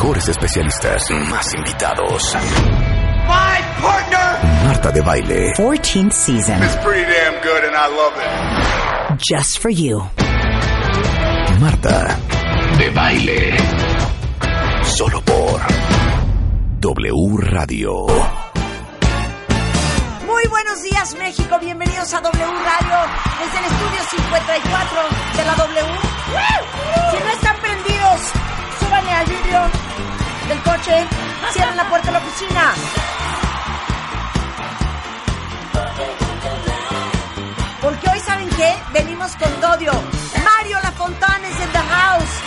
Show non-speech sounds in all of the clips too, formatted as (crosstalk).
Mejores especialistas. Más invitados. My partner Marta de Baile. 14th season. is pretty damn good and I love it. Just for you. Marta de Baile. Solo por W Radio. Muy buenos días, México. Bienvenidos a W Radio desde el estudio 54 de la W. Si no están prendidos, súbanle al vidrio coche, cierren la puerta de la oficina. Porque hoy, ¿saben qué? Venimos con Dodio. Mario Lafontane is in the house.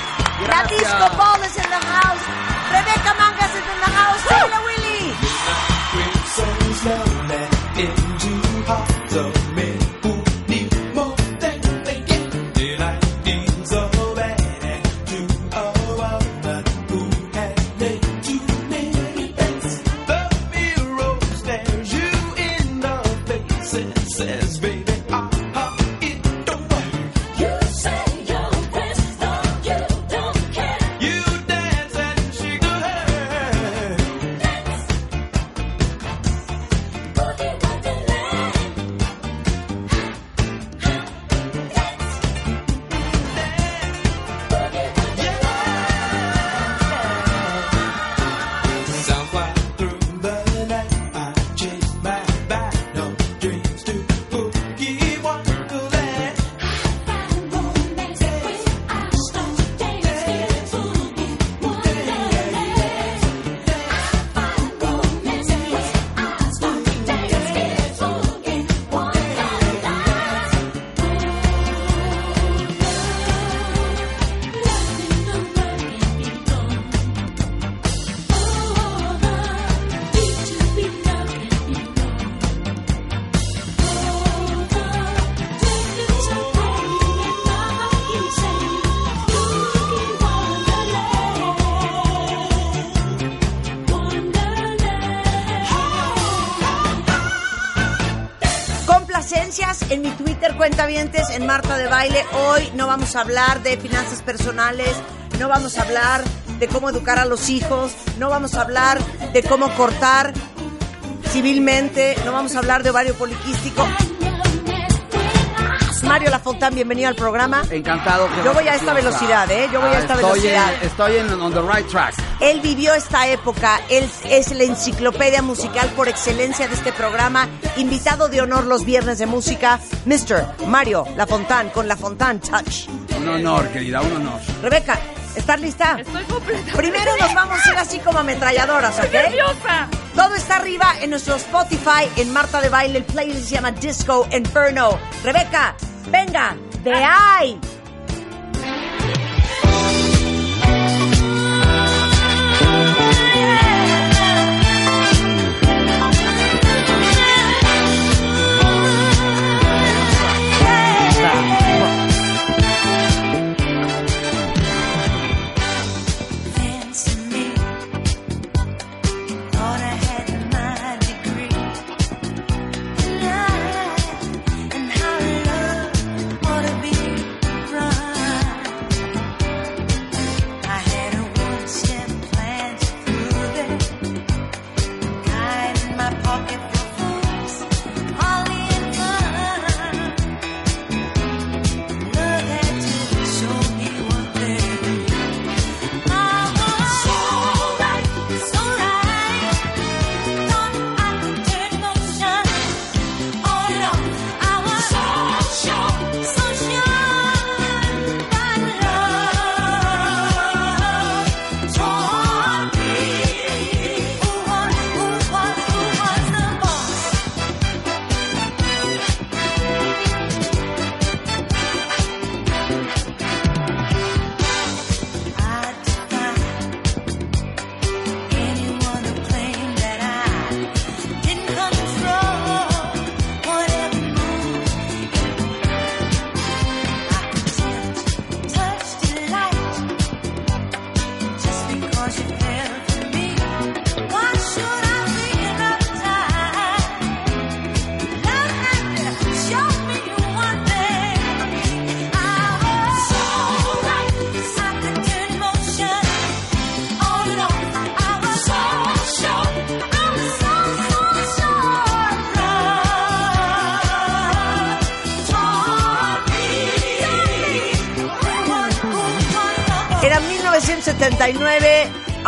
La Disco Ball is in the house. Rebeca Mangas is in the house. Taylor Willy. Cuentavientes, en Marta de Baile. Hoy no vamos a hablar de finanzas personales, no vamos a hablar de cómo educar a los hijos, no vamos a hablar de cómo cortar civilmente, no vamos a hablar de ovario poliquístico. Mario Lafontán, bienvenido al programa. Encantado. qué Yo voy a esta velocidad, ¿eh? Yo voy a esta estoy velocidad. En, estoy en on the right track. Él vivió esta época, él es la enciclopedia musical por excelencia de este programa, invitado de honor los viernes de música, Mr. Mario Lafontán con Lafontán Touch. Un honor, querida, un honor. Rebeca, ¿estás lista? Estoy completamente Primero nos vamos a ir así como ametralladoras, ¿ok? nerviosa. Todo está arriba en nuestro Spotify, en Marta de Baile, el playlist se llama Disco Inferno. Rebeca, venga, de ahí.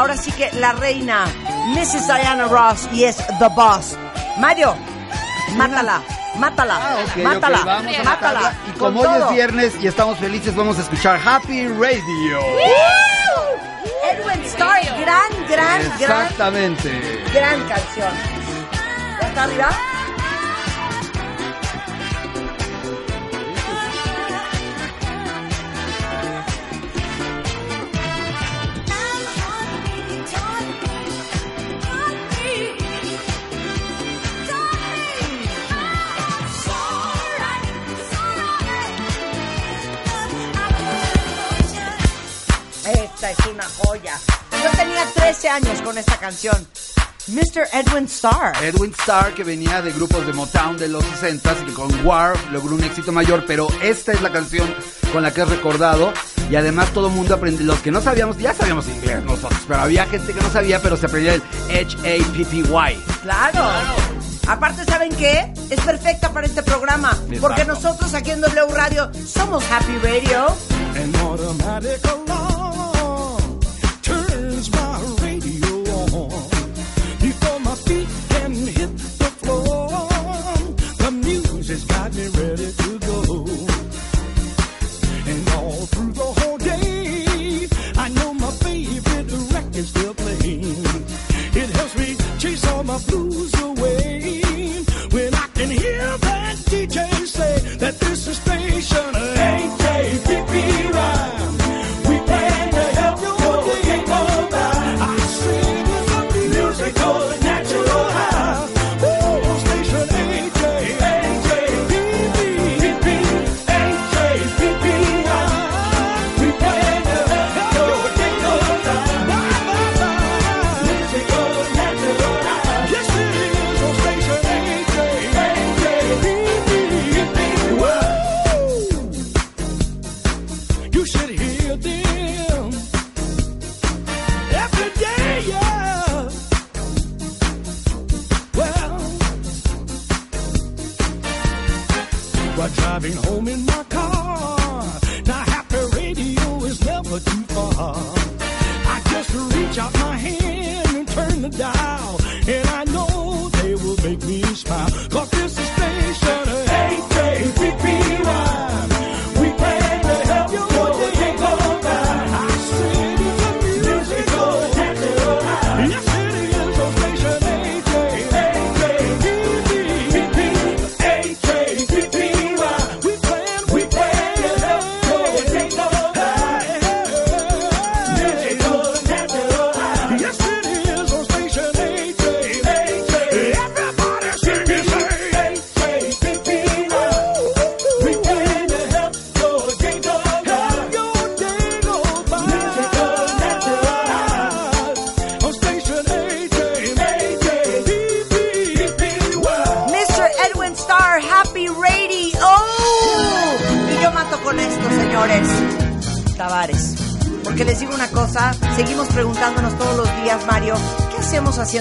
Ahora sí que la reina, Mrs. Diana Ross, y es The Boss. Mario, mátala, mátala, Ah, mátala, ok, vamos a mátala. Y como hoy es viernes y estamos felices, vamos a escuchar Happy Radio. Edwin Starr, gran, gran, gran, Exactamente. gran canción. ¿Ya está arriba? Años con esta canción. Mr. Edwin Starr. Edwin Starr, que venía de grupos de Motown de los 60 y que con War logró un éxito mayor, pero esta es la canción con la que es recordado. Y además todo el mundo aprendió, los que no sabíamos, ya sabíamos inglés nosotros, pero había gente que no sabía, pero se aprendía el H-A-P-P-Y. Claro. Aparte, ¿saben qué? Es perfecta para este programa. Exacto. Porque nosotros aquí en W Radio somos Happy Radio. An automatic driving home in my car, now happy radio is never too far. I just reach out my hand and turn the dial,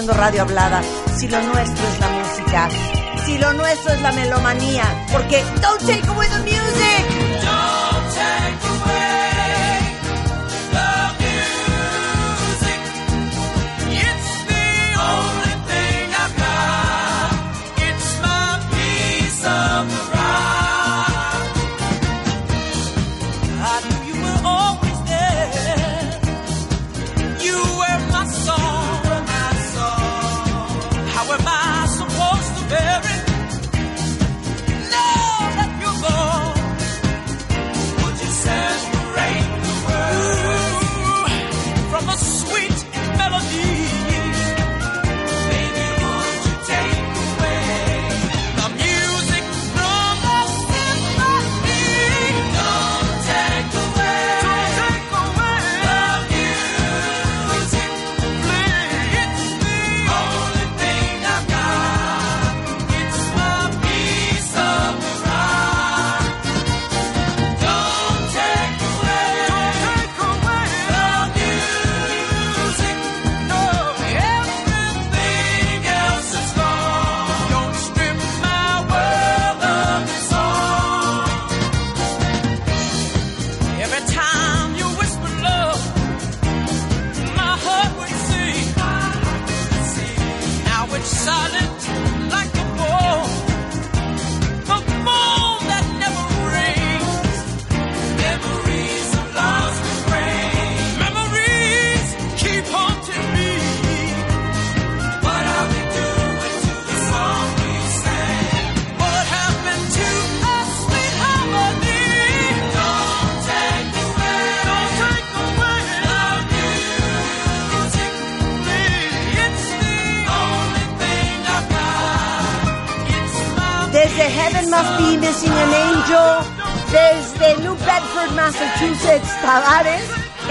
radio hablada si lo nuestro es la música? Si lo nuestro es la melomanía. Porque don't take away the music.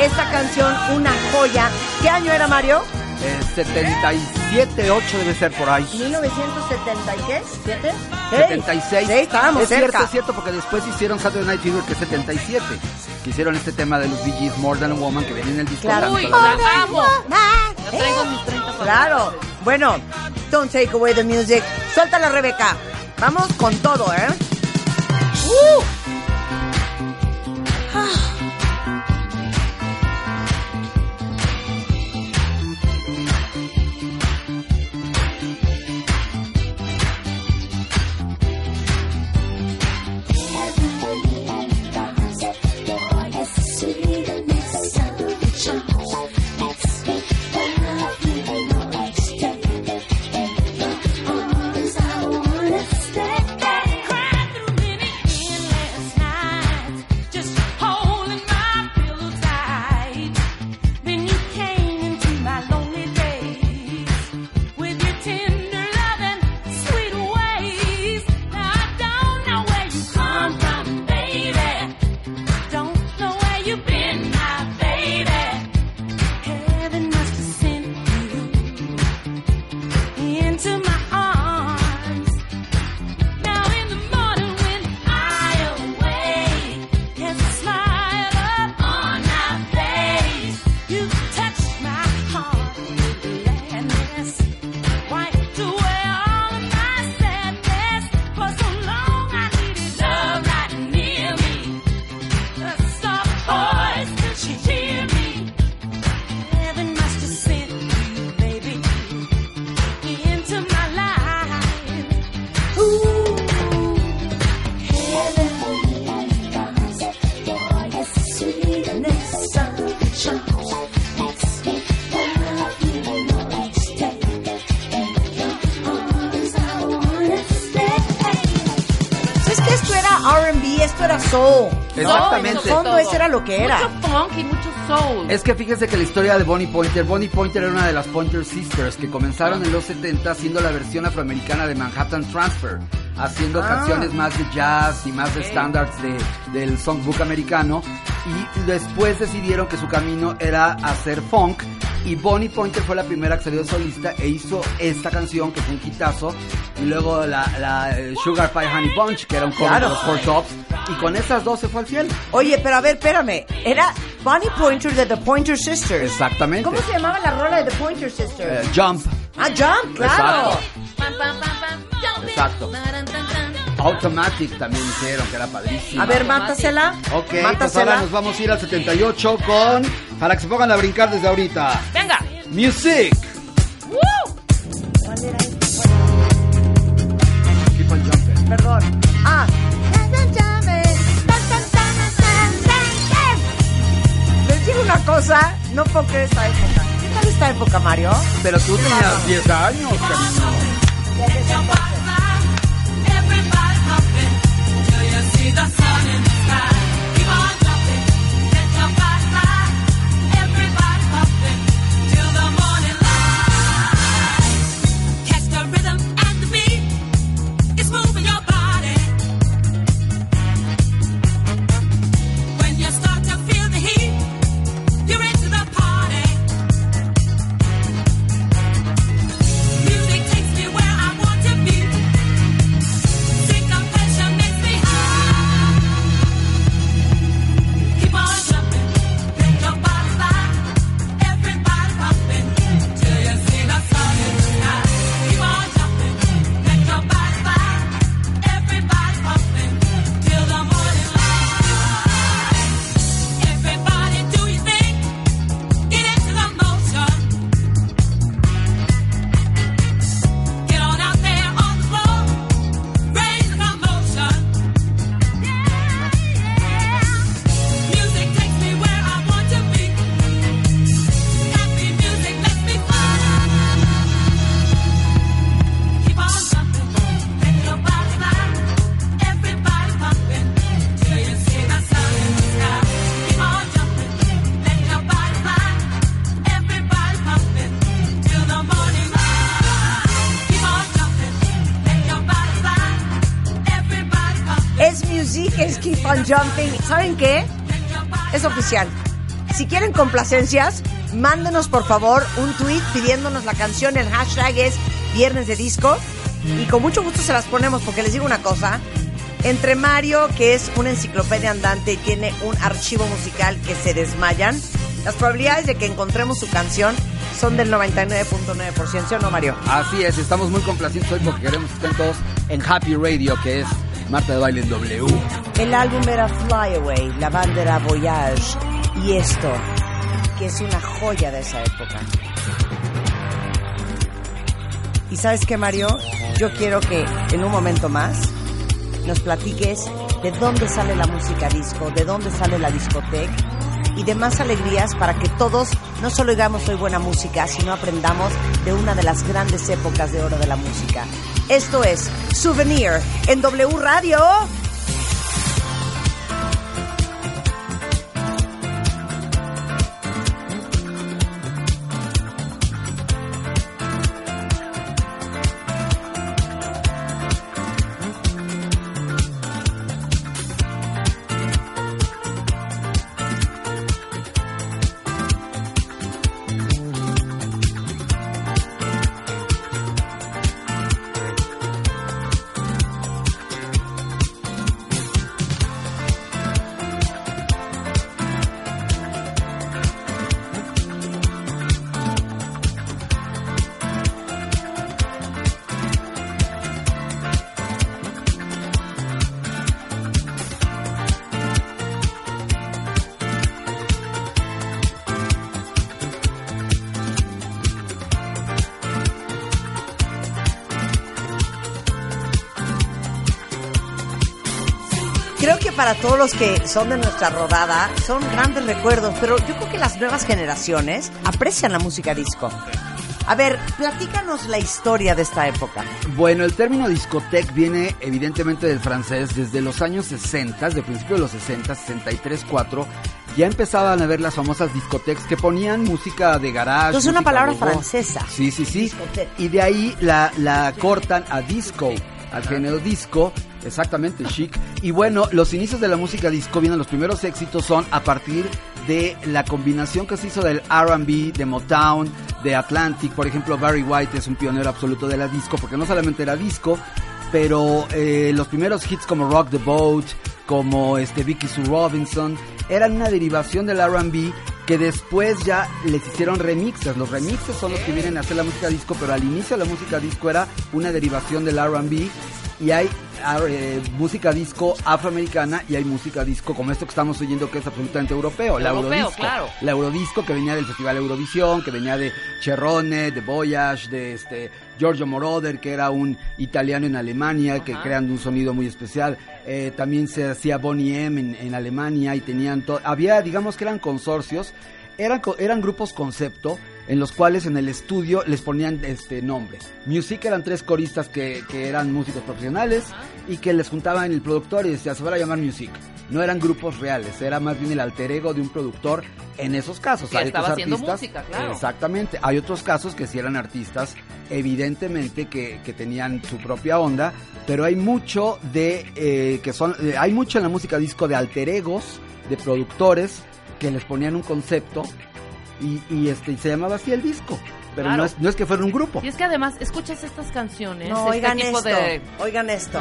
Esta canción, una joya. ¿Qué año era Mario? Eh, 77, 8 debe ser por ahí. 1970 y qué? ¿Siete? 76. Sí, estábamos es cerca. cierto, es cierto, porque después hicieron Saturday Night Fever, que es 77. Que hicieron este tema de los Gees, More Than a Woman, que viene en el disco. Claro. Uy, la- amo. Ya traigo mis 30 Claro. Bueno, don't take away the music. Suéltala, Rebeca. Vamos con todo, ¿eh? Era lo que era. Mucho funk y mucho soul. Es que fíjense que la historia de Bonnie Pointer, Bonnie Pointer era una de las Pointer Sisters que comenzaron en los 70 haciendo la versión afroamericana de Manhattan Transfer, haciendo Ah. canciones más de jazz y más de standards de, del songbook americano y después decidieron que su camino era hacer funk y Bonnie Pointer fue la primera que salió de solista e hizo esta canción que fue un hitazo y luego la, la, eh, Sugar Pie Honey Bunch que era un cover Claro. de los Four Tops y con esas dos se fue al cielo. Oye, pero a ver, espérame. Era Bonnie Pointer de The Pointer Sisters. Exactamente. ¿Cómo se llamaba la rola de The Pointer Sisters? Eh, jump. ah, Jump, claro. Exacto. Pam, pam, pam, pam. Jumping. Exacto. Automatic también hicieron, que era padrísimo. A ver, mátasela. Ok, pues mátasela. ahora nos vamos a ir al 78 con... Para que se pongan a brincar desde ahorita. Venga. Music. ¿Qué tal esta época, Mario? Pero tú tenías 10 años, cariño. ¿Saben qué? Es oficial. Si quieren complacencias, mándenos por favor un tweet pidiéndonos la canción. El hashtag es Viernes de Disco. Y con mucho gusto se las ponemos porque les digo una cosa. Entre Mario, que es una enciclopedia andante y tiene un archivo musical que se desmayan, las probabilidades de que encontremos su canción son del 99.9%, ¿sí o no, Mario? Así es, estamos muy complacidos hoy porque queremos que estén todos en Happy Radio, que es Marta de Baile en W. El álbum era Fly Away, la banda era Voyage y esto, que es una joya de esa época. Y sabes qué, Mario, yo quiero que en un momento más nos platiques de dónde sale la música disco, de dónde sale la discoteca y demás alegrías para que todos no solo oigamos hoy buena música, sino aprendamos de una de las grandes épocas de oro de la música. Esto es Souvenir en W Radio. Para todos los que son de nuestra rodada son grandes recuerdos, pero yo creo que las nuevas generaciones aprecian la música disco. A ver, platícanos la historia de esta época. Bueno, el término discoteque viene evidentemente del francés desde los años 60, de principio de los 60, 63, 4. Ya empezaban a ver las famosas discotecas que ponían música de garage. Entonces, una palabra gogo. francesa. Sí, sí, sí. Discoteque. Y de ahí la, la cortan a disco, al género disco, exactamente chic. Y bueno, los inicios de la música disco vienen, los primeros éxitos son a partir de la combinación que se hizo del R&B, de Motown, de Atlantic. Por ejemplo, Barry White es un pionero absoluto de la disco, porque no solamente era disco, pero eh, los primeros hits como Rock the Boat, como este Vicky Sue Robinson, eran una derivación del R&B que después ya les hicieron remixes. Los remixes son los que vienen a hacer la música disco, pero al inicio la música disco era una derivación del R&B y hay eh, música disco afroamericana y hay música disco como esto que estamos oyendo que es absolutamente europeo, la Europeo, Eurodisco. claro. La Eurodisco que venía del Festival Eurovisión, que venía de Cherrone, de Voyage, de este Giorgio Moroder, que era un italiano en Alemania, que Ajá. crean un sonido muy especial. Eh, también se hacía Bonnie M en, en Alemania y tenían to- había, digamos que eran consorcios, eran, eran grupos concepto en los cuales en el estudio les ponían este nombre. Music eran tres coristas que, que eran músicos profesionales y que les juntaban el productor y decía, se van a llamar Music. No eran grupos reales, era más bien el alter ego de un productor en esos casos. Que Hay estaba otros haciendo artistas- música, claro. Exactamente. Hay otros casos que sí eran artistas, evidentemente que, que tenían su propia onda, pero hay mucho de eh, que son, eh, hay mucho en la música disco de alter egos, de productores que les ponían un concepto y, y, este y se llamaba así el disco. Pero Claro. no, es, no es que fuera un grupo. Y es que además, escuchas estas canciones, No, este oigan tipo esto. de... Oigan esto.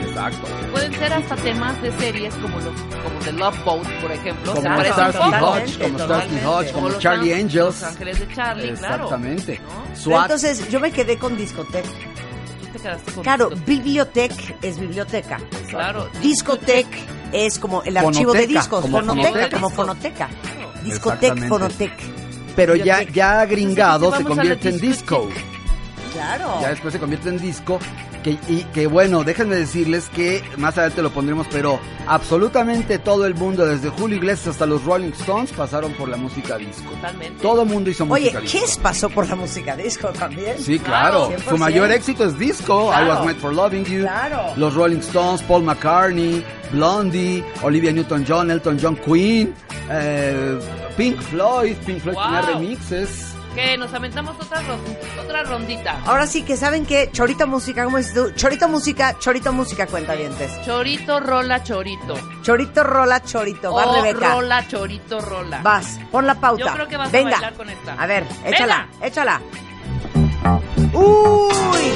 Exacto. Pueden ser hasta temas de series como los como The Love Boat, por ejemplo. Como Starsky. Hodge, como Starsky. Hodge, como los Charlie An- Angels. Los Ángeles de Charlie, claro. Exactamente. ¿No? Pero SWAT. entonces yo me quedé con discoteca. Tú te quedaste con Claro, discoteca. biblioteca es biblioteca. Claro. Discoteca es como el archivo de discos, como fonoteca, fonoteca. como fonoteca. Discoteca, Exactamente. fonoteca. Pero ya, ya gringado se convierte en disco. Claro. Ya después se convierte en disco. Que, y que bueno, déjenme decirles que más adelante lo pondremos, pero absolutamente todo el mundo, desde Julio Iglesias hasta los Rolling Stones, pasaron por la música disco. Totalmente. Todo el mundo hizo Oye, música disco. Kiss pasó por la música disco también. Sí, claro. Claro, Su 100%. mayor éxito es disco. I. Was Made for Loving You. Claro. Los Rolling Stones, Paul McCartney, Blondie, Olivia Newton-John, Elton John, Queen, eh, Pink Floyd. Pink Floyd Wow. tenía remixes. Que nos aventamos otra, otra rondita. Ahora sí que saben que Chorito Música, ¿cómo dices tú? Chorito Música, Chorito Música, cuenta dientes. Chorito, rola, chorito. Chorito, rola, chorito. Va O Rebeca. rola, chorito, rola. Vas, pon la pauta. Yo creo que vas a Venga. bailar con esta. A ver, échala, Venga. échala. ¡Uy!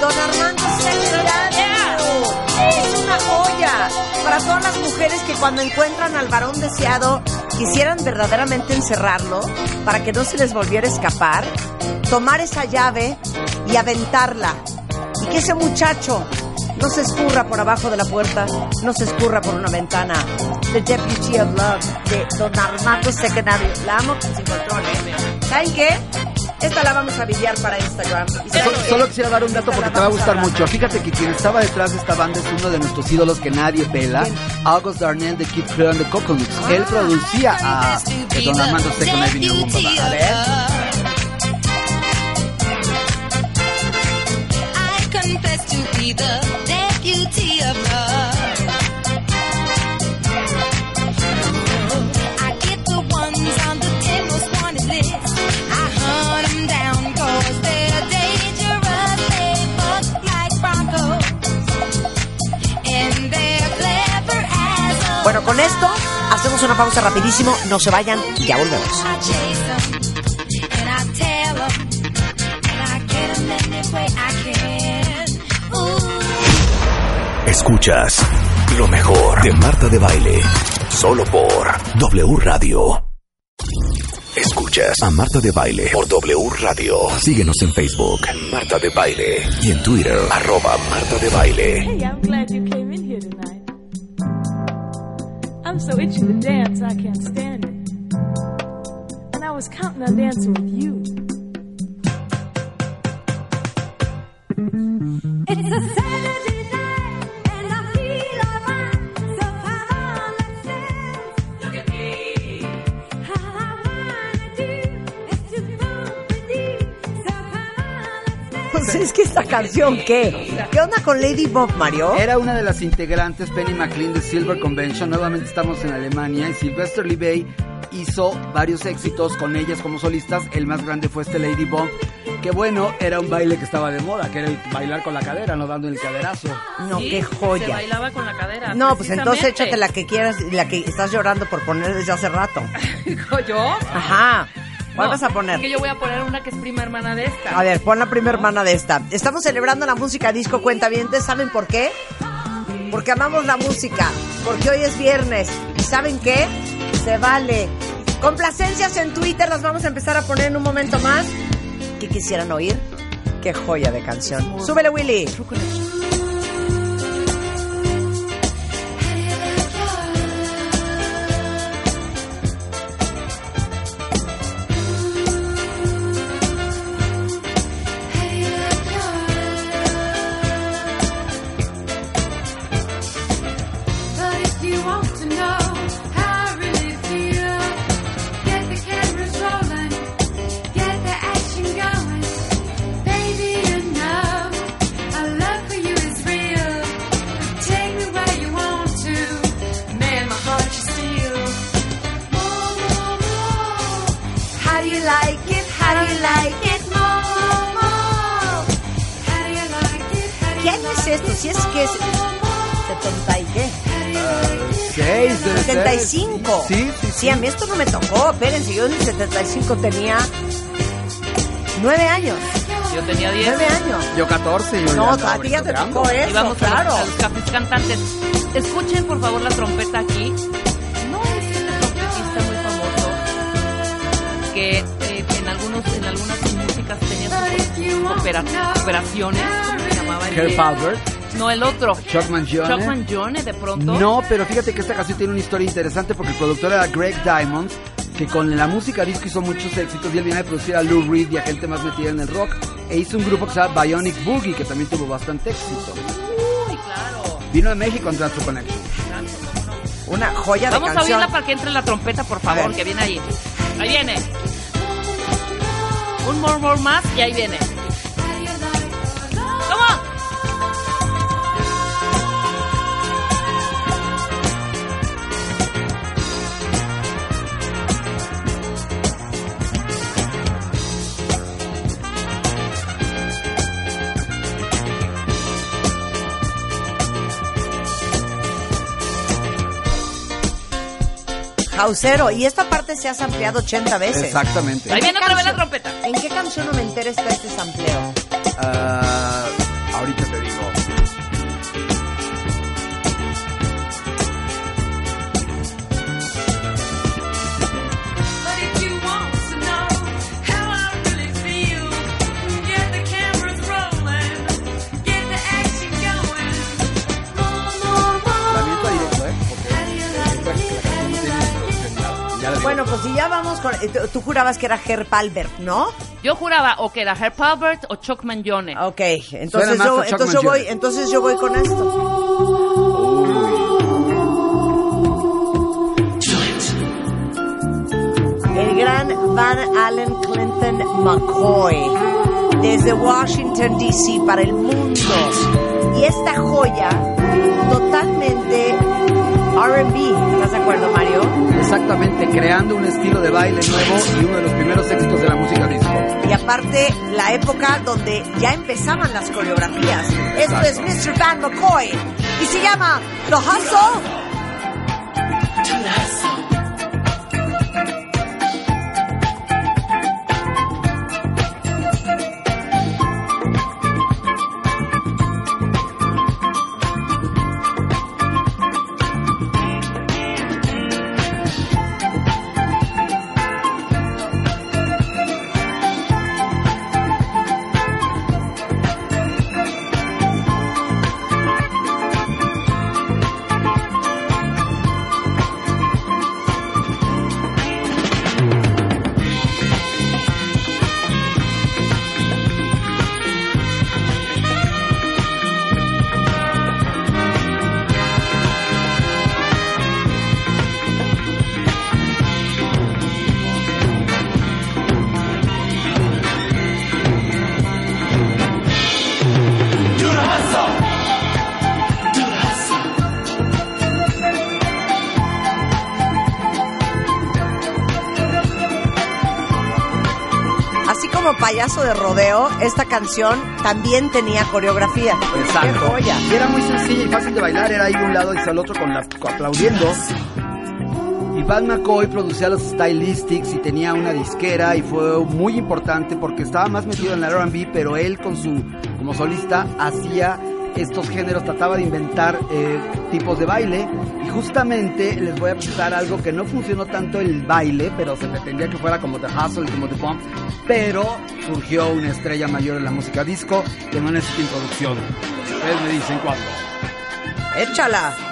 Don Armando Secretario. Es una joya. Para todas las mujeres que cuando encuentran al varón deseado quisieran verdaderamente encerrarlo para que no se les volviera a escapar, tomar esa llave y aventarla. Y que ese muchacho no se escurra por abajo de la puerta, no se escurra por una ventana. The Deputy of Love de Don Armando Secretario. La amo sin control. ¿eh? ¿Saben qué? Esta la vamos a videar para Instagram. ¿Y saben So-? Solo quisiera dar un dato porque te va a gustar mucho. Fíjate que quien estaba detrás de esta banda es uno de nuestros ídolos que nadie pela, August Darnell de Kid Creole and the Coconuts. Ah. Él producía a eh, Don Armando Second Avenue Rumba. A ver. I confess to be the con esto hacemos una pausa rapidísimo. No se vayan, ya volvemos. 'em 'em 'em. Escuchas lo mejor de Marta de Baile. Solo por W Radio. Escuchas a Marta de Baile por W Radio. Síguenos en Facebook, Marta de Baile. Y en Twitter, arroba Marta de Baile. Hey, I'm so itchy to dance, I can't stand it. And I was counting on dancing with you. It's a Saturday es que esta canción, ¿qué? ¿Qué onda con Lady Bob, Mario? Era una de las integrantes, Penny McLean de Silver Convention. Nuevamente estamos en Alemania y Sylvester Lee hizo varios éxitos con ellas como solistas. El más grande fue este Lady Bomb. Que bueno, era un baile que estaba de moda, que era el bailar con la cadera, no dando el caderazo. No, Sí, qué Se joya. bailaba con la cadera. No, pues entonces échate la que quieras y la que estás llorando por poner desde hace rato. (laughs) Yo. Ajá. ¿Cuál No, vas a poner? Que yo voy a poner una que es prima hermana de esta. A ver, pon la primera hermana de esta. Estamos celebrando la música disco cuentavientes. ¿Saben por qué? Porque amamos la música. Porque hoy es viernes. ¿Y saben qué? Se vale. Complacencias en Twitter las vamos a empezar a poner en un momento más. ¿Qué quisieran oír? Qué joya de canción. Súbele, Willy. Tocó. Espérense, yo en el 75 tenía 9 años. Yo tenía 10. 9 años. Yo 14. Yo No, ya a ti ya te tocó eso, claro. los, a los cafés cantantes. Escuchen por favor la trompeta aquí. No es este trompetista muy famoso que eh, en algunos en algunas músicas tenía sus opera- operaciones, ¿cómo se llamaba? Herb Albert, No, el otro. Chuck Mangione. Chuck Mangione de pronto. No, pero fíjate que esta canción tiene una historia interesante porque el productor era Greg Diamond, que con la música disco hizo muchos éxitos y él viene a producir a Lou Reed y a gente más metida en el rock e hizo un grupo que se llama Bionic Boogie que también tuvo bastante éxito. Uy, claro. Vino a México en Transfer Connection. Una joya de Vamos a canción. oírla para que entre la trompeta, por favor, que viene ahí. Ahí viene. Un more, more más y ahí viene. Hausero. Y esta parte se ha sampleado 80 veces. Exactamente. Ahí viene ¿Qué otra vez la trompeta. ¿En qué canción no me entera está este sampleo? Ah, ahorita Bueno, pues si ya vamos con... eh, tú- Tú jurabas que era Herb Albert, ¿no? Yo juraba o que era Herb Albert o Chuck Mangione. Ok, entonces yo, entonces yo voy, entonces yo voy con esto. El gran Van Allen Clinton McCoy, desde Washington DC para el mundo. Y esta joya, RB. ¿Estás de acuerdo, Mario? Exactamente, creando un estilo de baile nuevo y uno de los primeros éxitos de la música disco. Y aparte, la época donde ya empezaban las coreografías. Esto es Mr. Van McCoy. Y se llama The Hustle. Payaso de rodeo, esta canción también tenía coreografía. Exacto. ¡Qué joya! Y era muy sencilla y fácil de bailar, era ir de un lado y al otro con la, aplaudiendo. Y Van McCoy producía los stylistics y tenía una disquera y fue muy importante porque estaba más metido en el R&B, pero él con su como solista hacía estos géneros, trataba de inventar eh, tipos de baile y justamente les voy a presentar algo que no funcionó tanto el baile, pero se pretendía que fuera como The Hustle como The Pump, pero surgió una estrella mayor en la música disco que no necesita introducción. Ustedes me dicen cuándo. ¡Échala!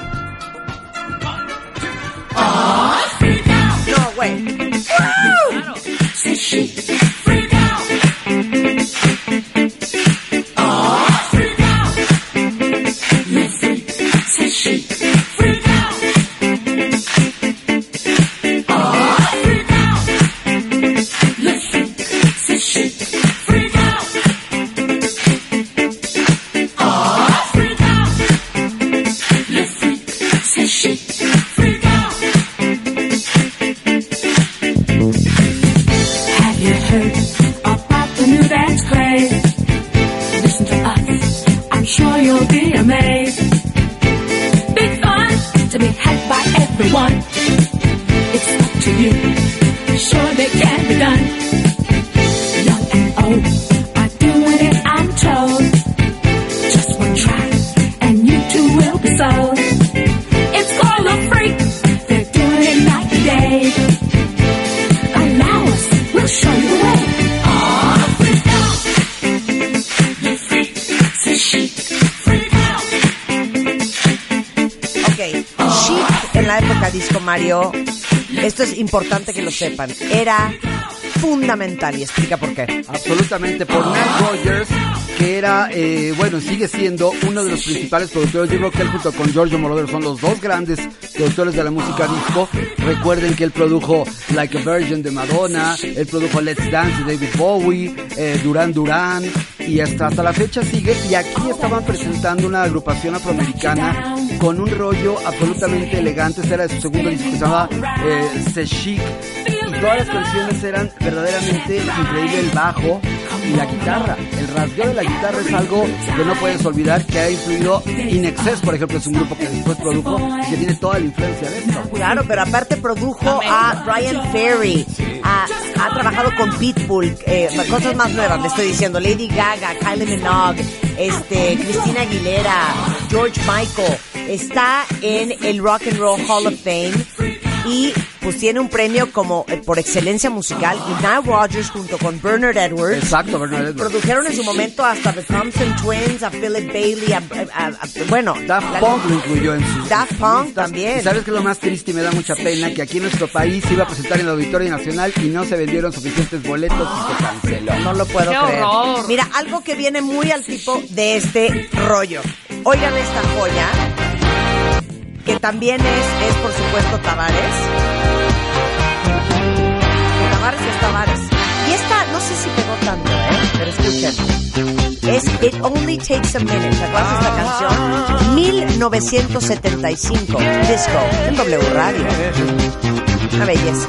Esto es importante que lo sepan, era fundamental y explica por qué. Absolutamente, por Nile Rogers, que era, eh, bueno, sigue siendo uno de los principales productores. Yo creo que él junto con Giorgio Moroder son los dos grandes productores de la música disco. Recuerden que él produjo Like a Virgin de Madonna, él produjo Let's Dance de David Bowie, eh, Duran Duran, y hasta, hasta la fecha sigue. Y aquí estaban presentando una agrupación afroamericana con un rollo absolutamente elegante. Este era de su segundo disco que se llamaba eh, C'est Chic. Y todas las canciones eran verdaderamente increíble el bajo, y la guitarra. El rasgueo de la guitarra es algo que no puedes olvidar que ha influido In Excess, por ejemplo, es un grupo que después produjo y que tiene toda la influencia de esto. Claro, pero aparte produjo a Brian Ferry, a- ha trabajado con Pitbull, eh, cosas más nuevas, le estoy diciendo, Lady Gaga, Kylie Minogue, este, Christina Aguilera, George Michael, está en el Rock and Roll Hall of Fame y pues tiene un premio como eh, por excelencia musical y Nile Rodgers junto con Bernard Edwards Exacto, Bernard Edwards. produjeron en su momento hasta The Thompson Twins, a Philip Bailey, a, a- a- bueno, Daft la- Punk lo incluyó en sus... Daft Punk listas. también. ¿Y ¿Sabes qué es lo más triste y me da mucha pena? Que aquí en nuestro país se iba a presentar en el Auditorio Nacional y no se vendieron suficientes boletos y se canceló. No lo puedo ¡Qué creer. horror! Mira, algo que viene muy al tipo de este rollo. Oigan esta joya, que también es, es por supuesto, Tavares. Tavares es Tavares. Y esta, no sé si pegó tanto, ¿eh? Pero escuchen. Es It Only Takes a Minute. ¿Te acuerdas de esta canción? 1975. Disco. En W Radio. Una belleza.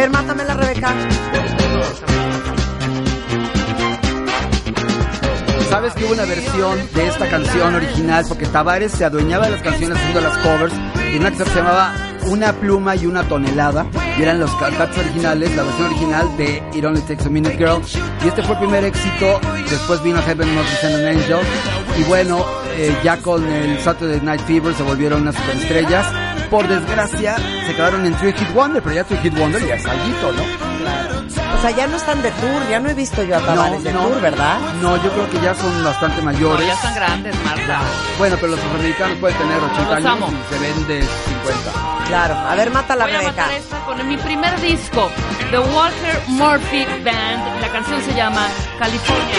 Ver, mátamela, Rebeca. ¿Sabes que hubo una versión de esta canción original? Porque Tavares se adueñaba de las canciones haciendo las covers. Y una que se llamaba Una pluma y una tonelada. Y eran los cantantes originales, la versión original de It Only Takes a Minute Girl. Y este fue el primer éxito. Después vino Heaven Must Send an Angel. Y bueno, eh, ya con el Saturday Night Fever se volvieron unas superestrellas. Por desgracia, se quedaron en Three Hit Wonder, pero ya Three Hit Wonder ya es alguito, ¿no? O sea, ya no están de tour. Ya no he visto yo a Tavares de tour, ¿verdad? No, yo creo que ya son bastante No, mayores. ya están grandes, Marta. Bueno, pero los afroamericanos pueden tener 80 Los años amo. y se ven de 50. Claro. A ver, mátala, Voy a Rebeca. matar esta con mi primer disco, The Walter Murphy Band. La canción se llama California.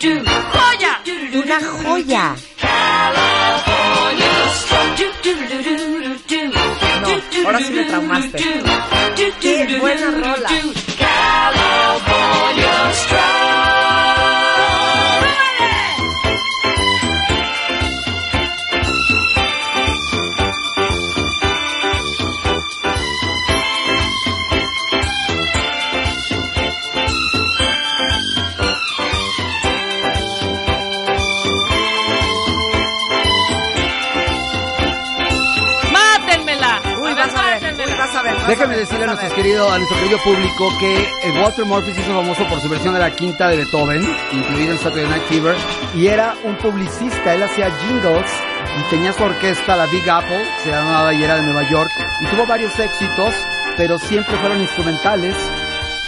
¡Joya! Una joya. No, ahora sí me traumaste. Qué buena rola. Déjame decirle a nuestro querido, a nuestro querido público que eh, Walter Murphy se hizo famoso por su versión de la quinta de Beethoven, incluida en Saturday Night Fever, y era un publicista, él hacía jingles y tenía su orquesta, la Big Apple, se llamaba y era de Nueva York, y tuvo varios éxitos, pero siempre fueron instrumentales,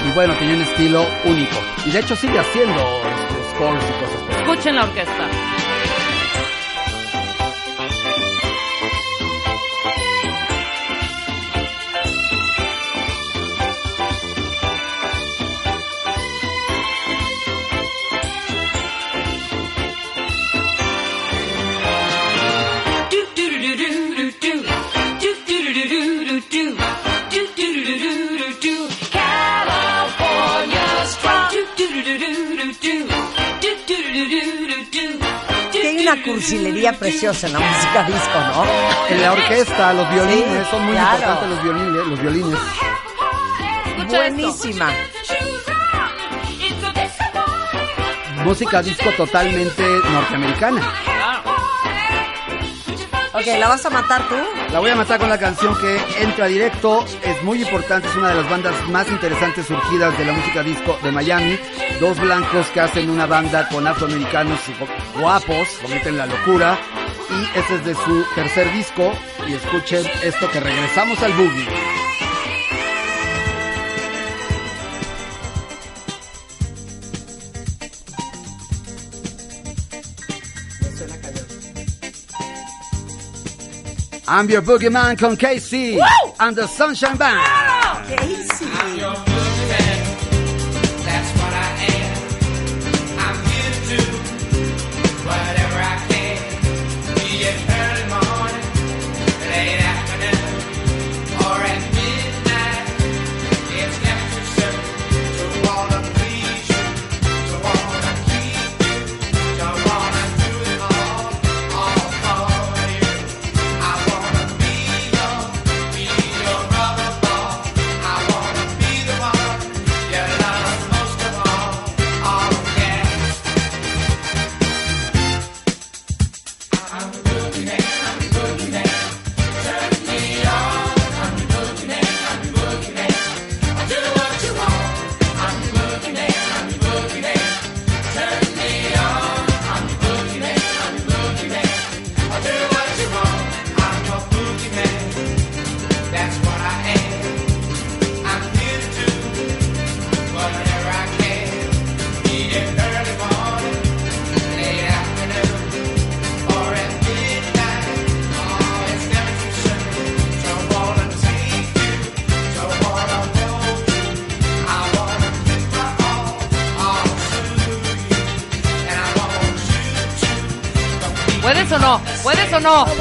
y bueno, tenía un estilo único. Y de hecho sigue haciendo este, scores y cosas. Escuchen la orquesta. Cursilería preciosa en la música disco, ¿no? En la orquesta, los violines, Sí, son muy claro. importantes los violines, los violines. Escucha Buenísima. Música disco totalmente norteamericana. Ok, ¿la vas a matar tú? La voy a matar con la canción que entra directo. Es muy importante, es una de las bandas más interesantes surgidas de la música disco de Miami. Dos blancos que hacen una banda con afroamericanos guapos, cometen la locura. Y este es de su tercer disco. Y escuchen esto que regresamos al boogie. I'm your boogeyman con KC and the Sunshine Band. Casey.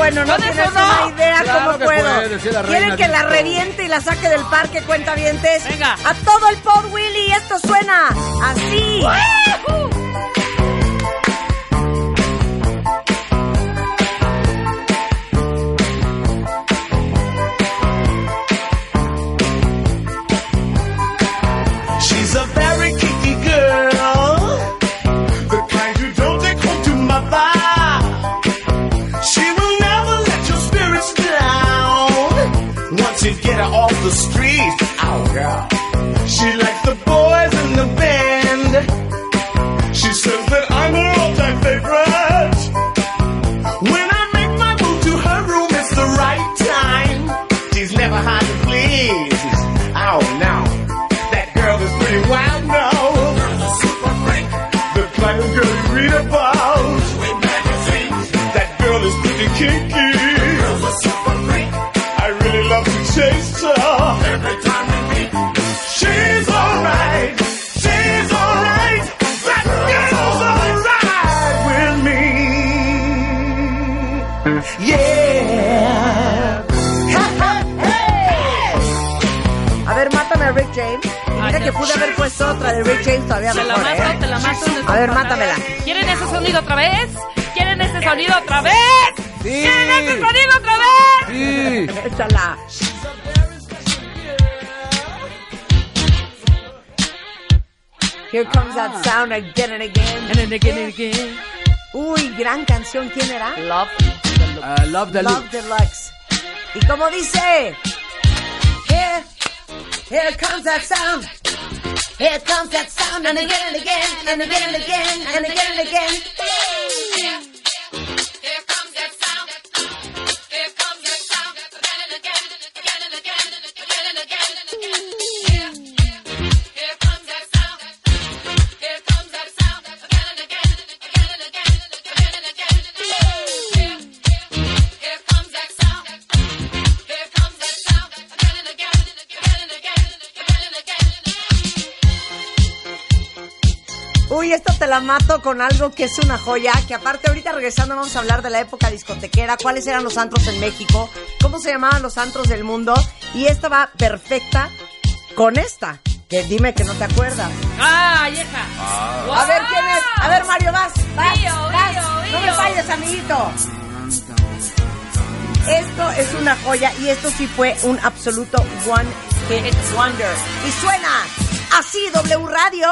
Bueno, no ¿Puedes tienes no? una idea Claro cómo que puedo. puede, decía la ¿Quieren reina que la reviente y la saque del parque, cuentavientes? Venga. A todo el pod, Willy. Esto suena así. Sound again and again. And then again and again. Uy, gran canción. ¿Quién era? Love. Uh, love the Love. Deluxe. Y como dice, here, here comes that sound. Here comes that sound and again and again and again and again and again and again. Esta te la mato con algo que es una joya, que aparte ahorita regresando vamos a hablar de la época discotequera, cuáles eran los antros en México, cómo se llamaban los antros del mundo, y esta va perfecta con esta, que dime que no te acuerdas. ¡Ah, vieja! A ver quién es, a ver Mario, vas, vas, Río, vas. río, no me falles, amiguito. Esto es una joya y esto sí fue un absoluto one hit wonder. Y suena así W Radio.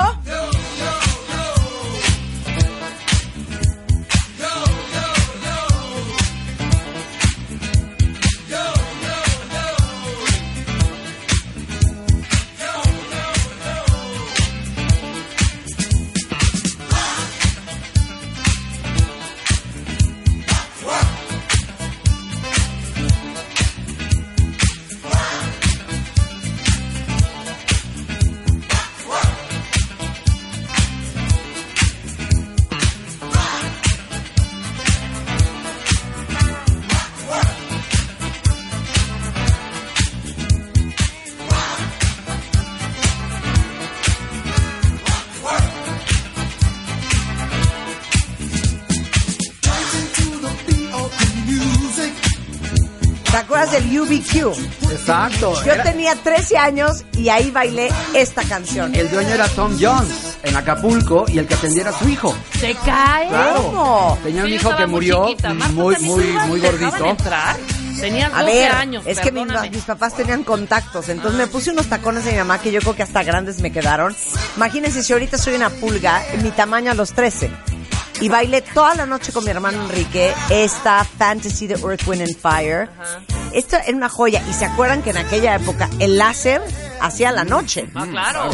Exacto. Yo Era- tenía 13 años y ahí bailé esta canción. El dueño era Tom Jones en Acapulco y el que atendía era su hijo. Se cae. Claro. ¿Cómo? Tenía un Sí, hijo que murió. Marta, muy, ¿también muy, muy gordito. entrar? Tenías 12 A ver, años. es que mi- perdóname. mis papás tenían contactos, entonces me puse unos tacones de mi mamá que yo creo que hasta grandes me quedaron. Imagínense si ahorita soy una pulga, en mi tamaño a los 13. Y bailé toda la noche con mi hermano Enrique esta Fantasy de Earth, Wind and Fire. Esto era una joya. Y se acuerdan que en aquella época el láser hacía la noche. Ah, claro.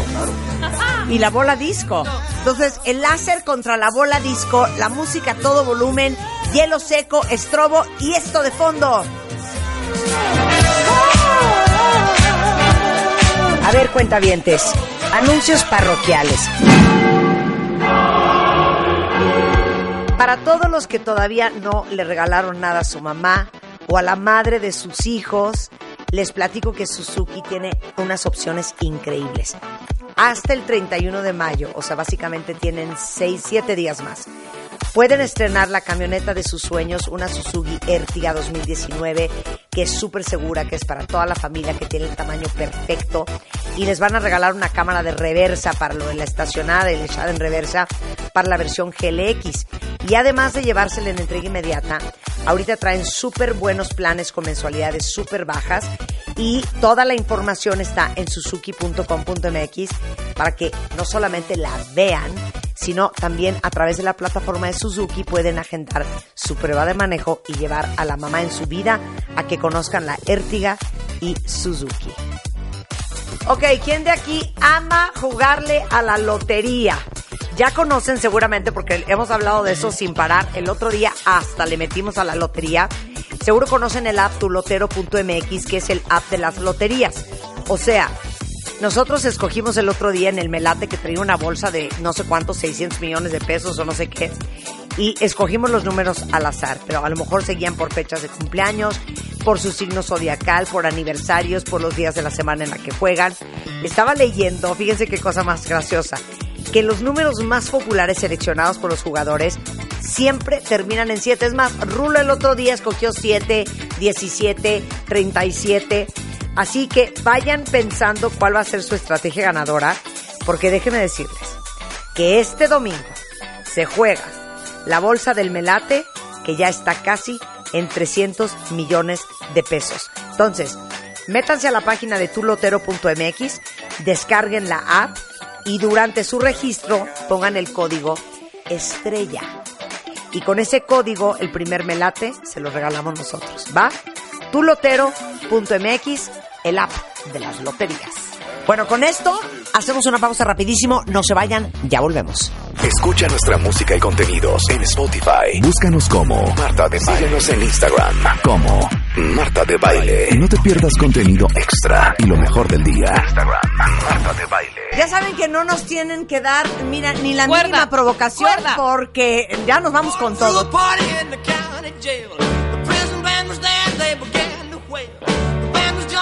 y la bola disco. Entonces, el láser contra la bola disco, la música a todo volumen, hielo seco, estrobo y esto de fondo. A ver, cuentavientes, anuncios parroquiales. Para todos los que todavía no le regalaron nada a su mamá o a la madre de sus hijos, les platico que Suzuki tiene unas opciones increíbles. Hasta el 31 de mayo, o sea, básicamente tienen 6, 7 días más. Pueden estrenar la camioneta de sus sueños, una Suzuki Ertiga 2019, que es súper segura, que es para toda la familia, que tiene el tamaño perfecto. Y les van a regalar una cámara de reversa para lo de la estacionada y el echada en reversa para la versión GLX. Y además de llevársela en entrega inmediata, ahorita traen súper buenos planes con mensualidades súper bajas. Y toda la información está en suzuki.com.mx para que no solamente la vean, sino también a través de la plataforma de Suzuki pueden agendar su prueba de manejo y llevar a la mamá en su vida a que conozcan la Ertiga y Suzuki. Ok, ¿quién de aquí ama jugarle a la lotería? Ya conocen seguramente porque hemos hablado de eso sin parar. El otro día hasta le metimos a la lotería. Seguro conocen el app tulotero.mx, que es el app de las loterías. O sea, nosotros escogimos el otro día en el Melate que traía una bolsa de no sé cuántos, 600 millones de pesos o no sé qué. Y escogimos los números al azar, pero a lo mejor seguían por fechas de cumpleaños, por su signo zodiacal, por aniversarios, por los días de la semana en la que juegan. Estaba leyendo, fíjense qué cosa más graciosa, que los números más populares seleccionados por los jugadores siempre terminan en 7. Es más, Rulo el otro día escogió 7, 17, 37. Así que vayan pensando cuál va a ser su estrategia ganadora, porque déjenme decirles que este domingo se juega la bolsa del Melate, que ya está casi en 300 millones de pesos. Entonces, métanse a la página de tulotero.mx, descarguen la app y durante su registro pongan el código estrella. Y con ese código, el primer melate se lo regalamos nosotros. ¿Va? tulotero.mx, el app de las loterías. Bueno, con esto hacemos una pausa rapidísimo. No se vayan, ya volvemos. Escucha nuestra música y contenidos en Spotify. Búscanos como Marta de Baile. Síguenos en Instagram como Marta de Baile. No te pierdas contenido extra y lo mejor del día. Instagram, Marta de Baile. Ya saben que no nos tienen que dar, mira, ni la Cuerda, mínima provocación cuerda. porque ya nos vamos con todo.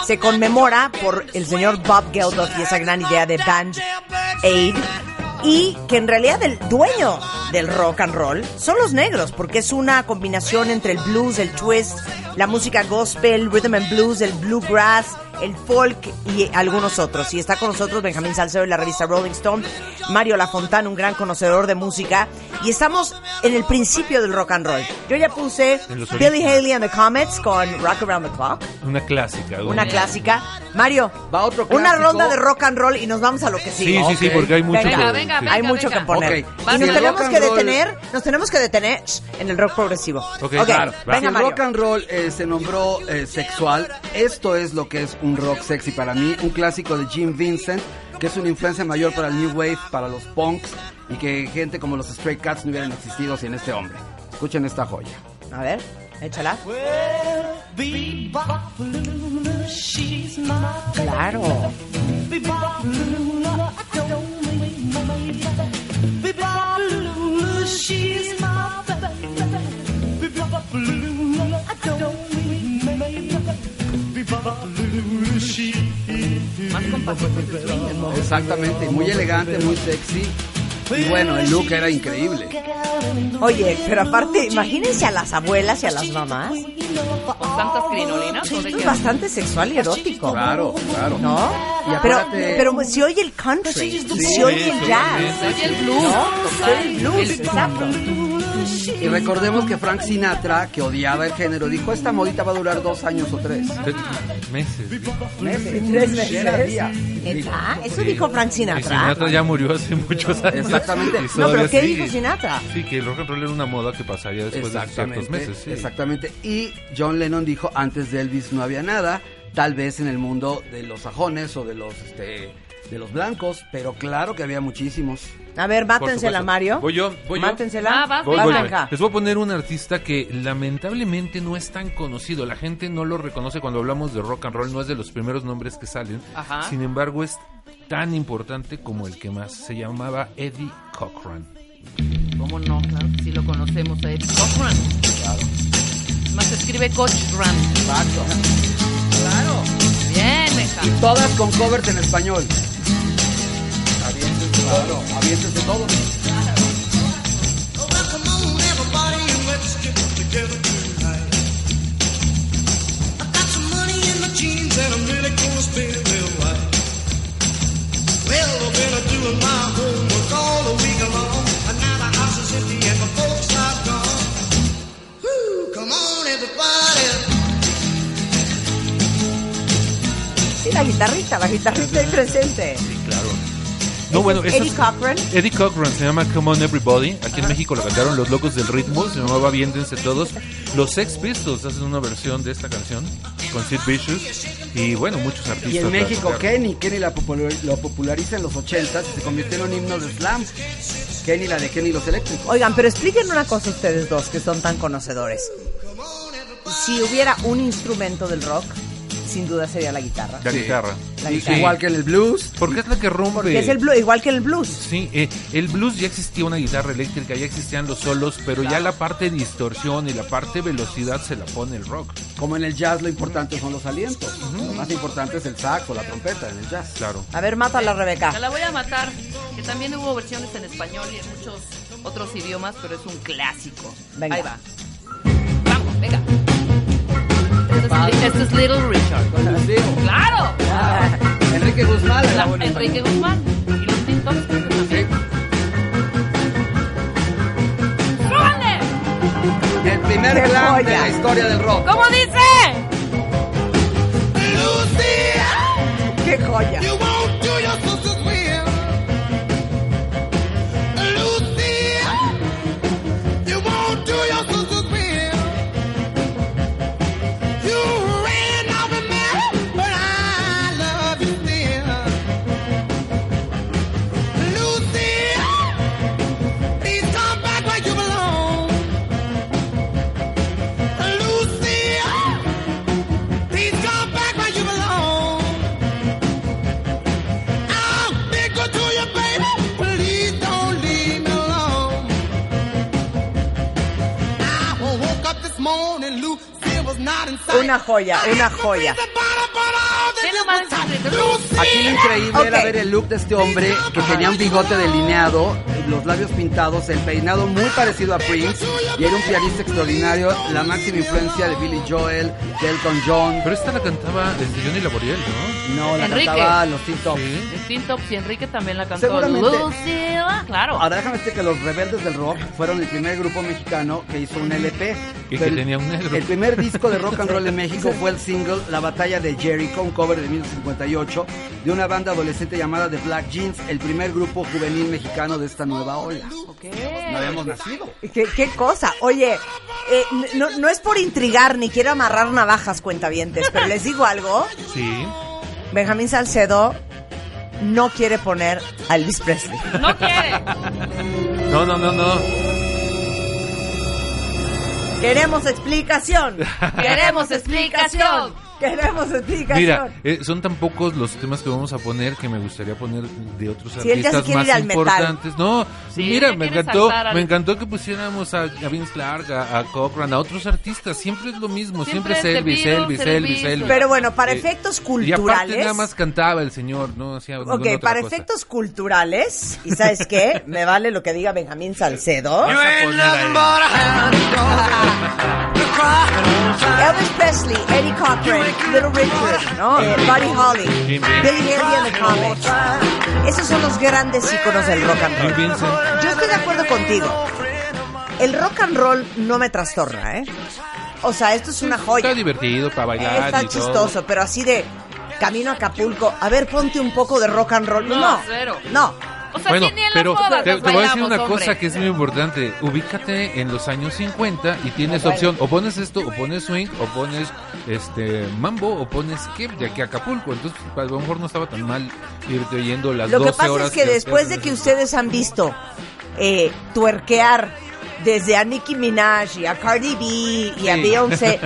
Se conmemora por el señor Bob Geldof y esa gran idea de Band Aid y que en realidad el dueño del rock and roll son los negros porque es una combinación entre el blues, el twist, la música gospel, rhythm and blues, el bluegrass, el folk y algunos otros. Y está con nosotros Benjamín Salcedo de la revista Rolling Stone, Mario Lafontán, un gran conocedor de música y estamos en el principio del rock and roll. Yo ya puse Billy. Haley and the Comets con Rock Around the Clock. Una clásica. Una clásica. Mario, Va otro una ronda de rock and roll y nos vamos a lo que Sí, sigue. sí, sí, Ok. porque hay mucho Venga, que... venga, sí. venga. Hay mucho que poner. Ok. Y nos tenemos que detener, nos tenemos que detener en el rock progresivo. Ok, claro, va. venga Si el Mario. rock and roll eh, se nombró eh, sexual, esto es lo que es un rock sexy para mí, un clásico de Jim Vincent, que es una influencia mayor para el New Wave, para los punks, y que gente como los Stray Cats no hubieran existido sin este hombre. Escuchen esta joya. A ver, échala. Claro. Exactamente, muy elegante, muy sexy. Y bueno, el look era increíble. Oye, pero aparte, imagínense a las abuelas y a las mamás. Con tantas crinolinas. es bastante sexual y erótico. Claro, claro. ¿No? Y Pero, pero si oye el country, si oye el jazz. Se oye el blues. ¿No? total. Se oye el blues, El- exacto. Y recordemos que Frank Sinatra, que odiaba el género, dijo, esta modita va a durar dos años o tres. Meses. Meses. Tres Era veces. día. ¿Neta? Eso dijo Frank Y Sinatra. Sinatra ya murió hace muchos años. Exactamente. No, pero ¿qué dijo Sinatra? Sí, que el rock and roll era una moda que pasaría después de ciertos meses. sí. Exactamente. Y John Lennon dijo, antes de Elvis no había nada, tal vez en el mundo de los sajones o de los este de los blancos, pero claro que había muchísimos. A ver, mátensela. Mario. Voy yo, voy yo. Mátensela. Ah, vas, Voy, Vas, voy, Blanca. voy. Les voy a poner un artista que lamentablemente no es tan conocido. La gente no lo reconoce cuando hablamos de rock and roll. No es de los primeros nombres que salen. Ajá. Sin embargo, es tan importante como el que más. Se llamaba Eddie Cochran. ¿Cómo no? Claro que sí lo conocemos a Eddie Cochran. Más se escribe Cochran. Exacto. Claro. Bien, meja. Y todas con covers en español. Claro, everybody. Sí, la guitarrita, la guitarrita ahí presente. No, bueno, es Eddie Cochran. Eddie Cochran se llama Come On Everybody. Aquí en México lo cantaron Los Locos del Ritmo. Se llamaba Aviéntense Todos. Los Sex Pistols hacen una versión de esta canción con Sid Vicious. Y bueno, muchos artistas. Y en la México. Kenny, Kenny la popular- lo populariza en los 80 y se convirtió en un himno de slam. Kenny, la de Kenny y los eléctricos. Oigan, pero expliquen una cosa ustedes dos que son tan conocedores. Si hubiera un instrumento del rock, sin duda sería la guitarra. La Sí. guitarra. La guitarra. sí. Igual que en el blues. Porque es la que rompe. Porque es el blues, igual que el blues. Sí, eh, el blues ya existía una guitarra eléctrica, ya existían los solos, pero ya la parte de distorsión y la parte de velocidad se la pone el rock. Como en el jazz lo importante son los alientos. Lo más importante es el saxo, la trompeta en el jazz. Claro. A ver, mátala, Te Rebeca. la voy a matar. Que también hubo versiones en español y en muchos otros idiomas, pero es un clásico. Venga. Ahí va. Vamos, venga. Este es, este es Little Richard. ¡Claro! Enrique Guzmán. La- Enrique. Guzmán. Y los que también. El primer ¡Qué glam de la historia del rock. ¿Cómo dice? ¡Qué joya! Una joya, una joya. Aquí lo increíble era ver el look de este hombre que tenía un bigote delineado, los labios pintados, el peinado muy parecido a Prince y era un pianista extraordinario, la máxima influencia de Billy Joel, de Elton John. Pero esta la cantaba desde Johnny Laboriel, ¿no? No, la Enrique. cantaba los Teen Tops. Sí. El Tintops y Enrique también la cantó. Seguramente. Lucila. Claro. Ahora déjame decirte que los Rebeldes del Rock fueron el primer grupo mexicano que hizo un LP. Y que el- tenía un negro. El primer disco de rock and roll en México fue el single La Batalla de Jericho, un cover de 1958 de una banda adolescente llamada The Black Jeans, el primer grupo juvenil mexicano de esta nueva ola. Ok. No habíamos nacido. ¿Qué, qué cosa? Oye, eh, no, no es por intrigar ni quiero amarrar navajas, cuentavientes, pero les digo algo. Sí. Benjamín Salcedo no quiere poner a Elvis Presley. No quiere. No, no, no, no. Queremos explicación. Queremos explicación. Queremos canción. Mira, eh, son tan pocos los temas que vamos a poner que me gustaría poner de otros artistas más metal. importantes. No, Sí, mira, me encantó, al- me encantó que pusiéramos a, a Vince Clark, a, a Cochran, a otros artistas. Siempre es lo mismo, siempre, Siempre es Elvis, Beatles, Elvis, Elvis. Elvis. Pero bueno, para Eh, efectos Y aparte culturales. nada más cantaba el señor, no hacía Ok, otra para cosa. efectos culturales, ¿y sabes qué? (laughs) Me vale lo que diga Benjamín Salcedo. (laughs) Elvis Presley, Eddie Cochran, Little Richard, ¿no? Eh, Buddy Holly, Billy Haley and the Comets. Esos son los grandes íconos del rock and roll. Yo estoy de acuerdo contigo. El rock and roll no me trastorna, ¿eh? O sea, esto es una joya. Está divertido para bailar Está y todo. chistoso, pero así de camino a Acapulco. A ver, ponte un poco de rock and roll. No, No, cero. no. O sea, Bueno, pero te, te voy a decir una hombre. cosa que es muy importante. Ubícate en los años 50 y tienes opción. O pones esto, o pones swing, o pones este mambo, o pones skip de aquí a Acapulco. Entonces, a lo mejor no estaba tan mal irte oyendo las Lo 12 que pasa horas. es que después de que ustedes han visto eh, tuerquear desde a Nicki Minaj y a Cardi B y a. Beyoncé,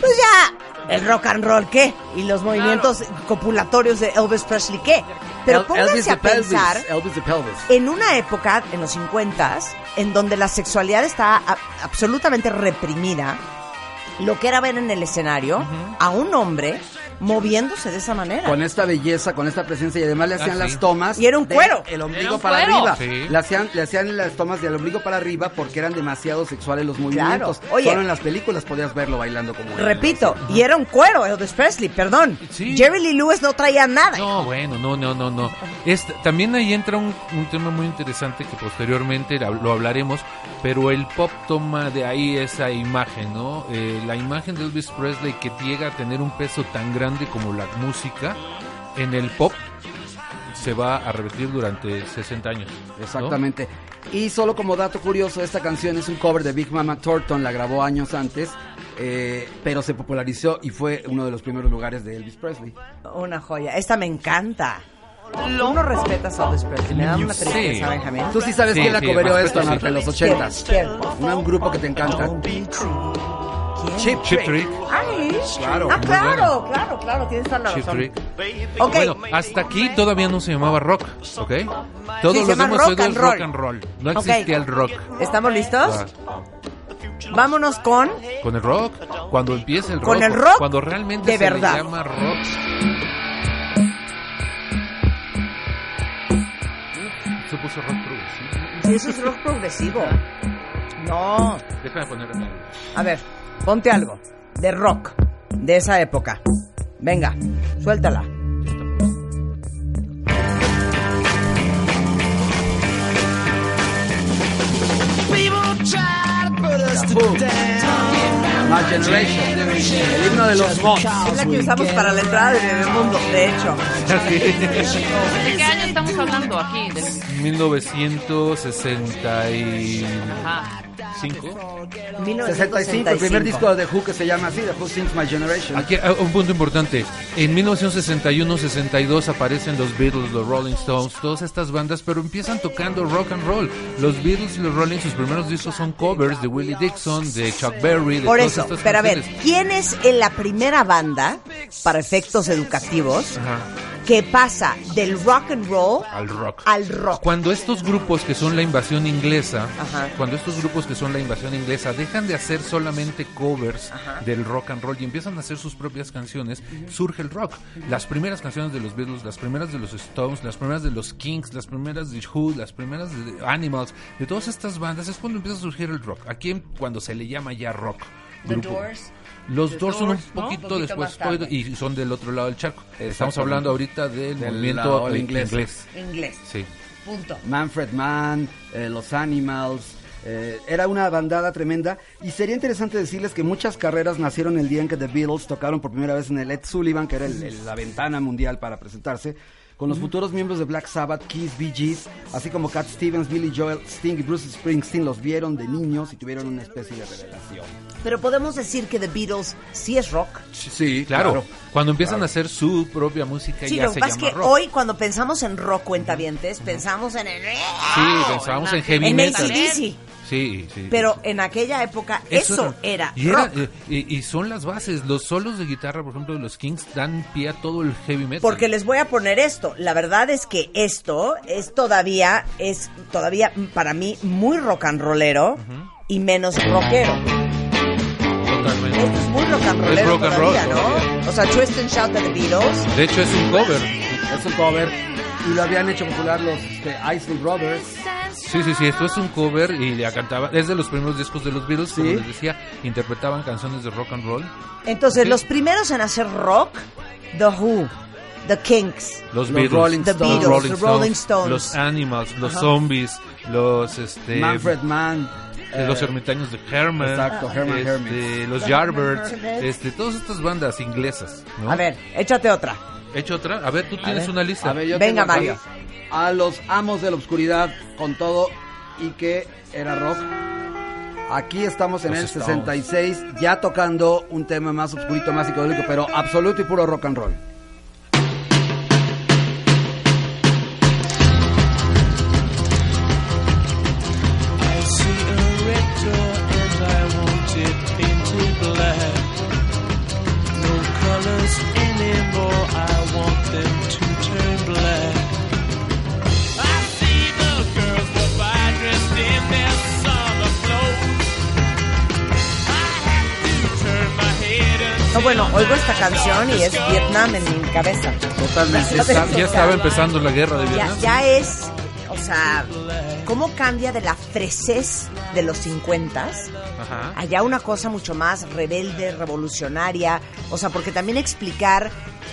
pues ya el rock and roll qué y los movimientos copulatorios de Elvis Presley qué. Pero pónganse a pensar Elvis en una época, en los 50 en donde la sexualidad estaba a- absolutamente reprimida, lo que era ver en el escenario a un hombre moviéndose de esa manera. Con esta belleza, con esta presencia y además le hacían Ah, sí. las tomas. Y era un cuero. El ombligo para cuero. arriba. Sí. Le, hacían, le hacían las tomas del ombligo para arriba porque eran demasiado sexuales los movimientos. Oye. Solo en las películas podías verlo bailando como él. Repito, y era un cuero Elvis Presley, perdón. Sí. Jerry Lee Lewis no traía nada. No, bueno, no, no, no, no. Este, también ahí entra un, un tema muy interesante que posteriormente lo hablaremos, pero el pop toma de ahí esa imagen, ¿no? Eh, la imagen de Elvis Presley que llega a tener un peso tan grande como la música en el pop se va a repetir durante 60 años. ¿no? Exactamente. Y solo como dato curioso, esta canción es un cover de Big Mama Thornton, la grabó años antes, eh, pero se popularizó y fue uno de los primeros lugares de Elvis Presley. Una joya. Esta me encanta. Tú no respetas a Elvis Presley. Me da una Sí. tristeza, Benjamín. Tú sí sabes Sí, quién la sí, esto, respeto, Marta, en los ochentas. ¿Quién? Un, un grupo que te encanta. Chip Chip Trick. Ay, Claro, ah, claro, claro, claro, tienes toda la Chip razón. Trick. Bueno, hasta aquí todavía no se llamaba rock, ¿ok? Todos Sí, llama hemos rock and es rock roll. and roll. No existía el rock. ¿estamos listos? Ah. Vámonos con Con el rock, cuando empieza el rock. Con el rock Cuando realmente de se verdad. le llama rock. Se puso rock progresivo. Eso es rock progresivo. No. Déjame ponerme. A ver, ponte algo de rock de esa época. Venga, suéltala. My Generation. El himno de los mods. Es la que usamos para la entrada de Bebemundo, de hecho. ¿De qué año estamos hablando aquí? Del- 1965. Ajá. 65, el primer disco de Who que se llama así, The Who Sings My Generation. Aquí ah, un punto importante. En 1961-62 aparecen los Beatles, los Rolling Stones, todas estas bandas, pero empiezan tocando rock and roll. Los Beatles y los Rolling, sus primeros discos son covers de Willie Dixon, de Chuck Berry, de Por todas eso, estas pero a ver, canciones. ¿quién es en la primera banda, para efectos educativos, Ajá, que pasa del rock and roll al rock. al rock? Cuando estos grupos que son la invasión inglesa, Ajá. cuando estos grupos que son la invasión inglesa dejan de hacer solamente covers del rock and roll y empiezan a hacer sus propias canciones, surge el rock. Las primeras canciones de los Beatles, las primeras de los Stones, las primeras de los Kings, las primeras de Who, las primeras de Animals, de todas estas bandas es cuando empieza a surgir el rock. Aquí cuando se le llama ya rock. grupo. Los The Doors son un poquito, Un poquito después y son del otro lado del charco. Estamos hablando ahorita del, Del movimiento inglés. inglés. Inglés. Sí. Punto. Manfred Mann, eh, Los Animals. eh, era una bandada tremenda y sería interesante decirles que muchas carreras nacieron el día en que The Beatles tocaron por primera vez en el Ed Sullivan, que era el- el- la ventana mundial para presentarse, con los futuros miembros de Black Sabbath, Kiss, Bee Gees, así como Cat Stevens, Billy Joel, Sting y Bruce Springsteen los vieron de niños y tuvieron una especie de revelación. Pero podemos decir que The Beatles sí es rock. Sí, Claro, cuando empiezan a hacer su propia música Sí, ya lo que se pasa es llama que rock. hoy cuando pensamos en rock cuentavientes, pensamos en el... Sí, pensábamos en heavy en metal. Sí, sí. Pero en aquella época eso, era, y, rock. eh, y, y son las bases. Los solos de guitarra, por ejemplo, de los Kings dan pie a todo el heavy metal. Porque les voy a poner esto. La verdad es que esto es todavía, es todavía para mí muy rock and rollero y menos rockero. Totalmente. Esto es muy rock and rollero Es rock and roll todavía, ¿no? todavía. O sea, Twist and Shout de The Beatles. De hecho, es un cover. Es un cover. Y lo habían hecho popular los este, Isley Brothers. Sí, sí, sí, esto es un cover y la cantaba. Es de los primeros discos de los Beatles, como Sí. les decía, interpretaban canciones de rock and roll. Entonces, Sí. los primeros en hacer rock, The Who, The Kinks, Los, Los Beatles, Rolling The Stones. Beatles, Rolling The Rolling Stones, Stones. los Animals, los Ajá. Zombies, los este Manfred Mann. eh, los eh, ermitaños de Herman, Exacto, Herman este, los Yardbirds, este, todas estas bandas inglesas, ¿no? A ver, échate otra. Hecho otra, a ver, tú A tienes ver, una lista. a ver, yo Venga, tengo Mario. A los amos de la oscuridad con todo y que era rock. Aquí estamos en el Stones. 66, ya tocando un tema más oscurito, más psicodélico, pero absoluto y puro rock and roll. Bueno, oigo esta canción y es Vietnam en mi cabeza. Totalmente. Ya Está- estaba empezando la guerra de Vietnam. ya es, o sea, cómo cambia de la fresez de los 50 Ajá. allá una cosa mucho más rebelde, revolucionaria, o sea, porque también explicar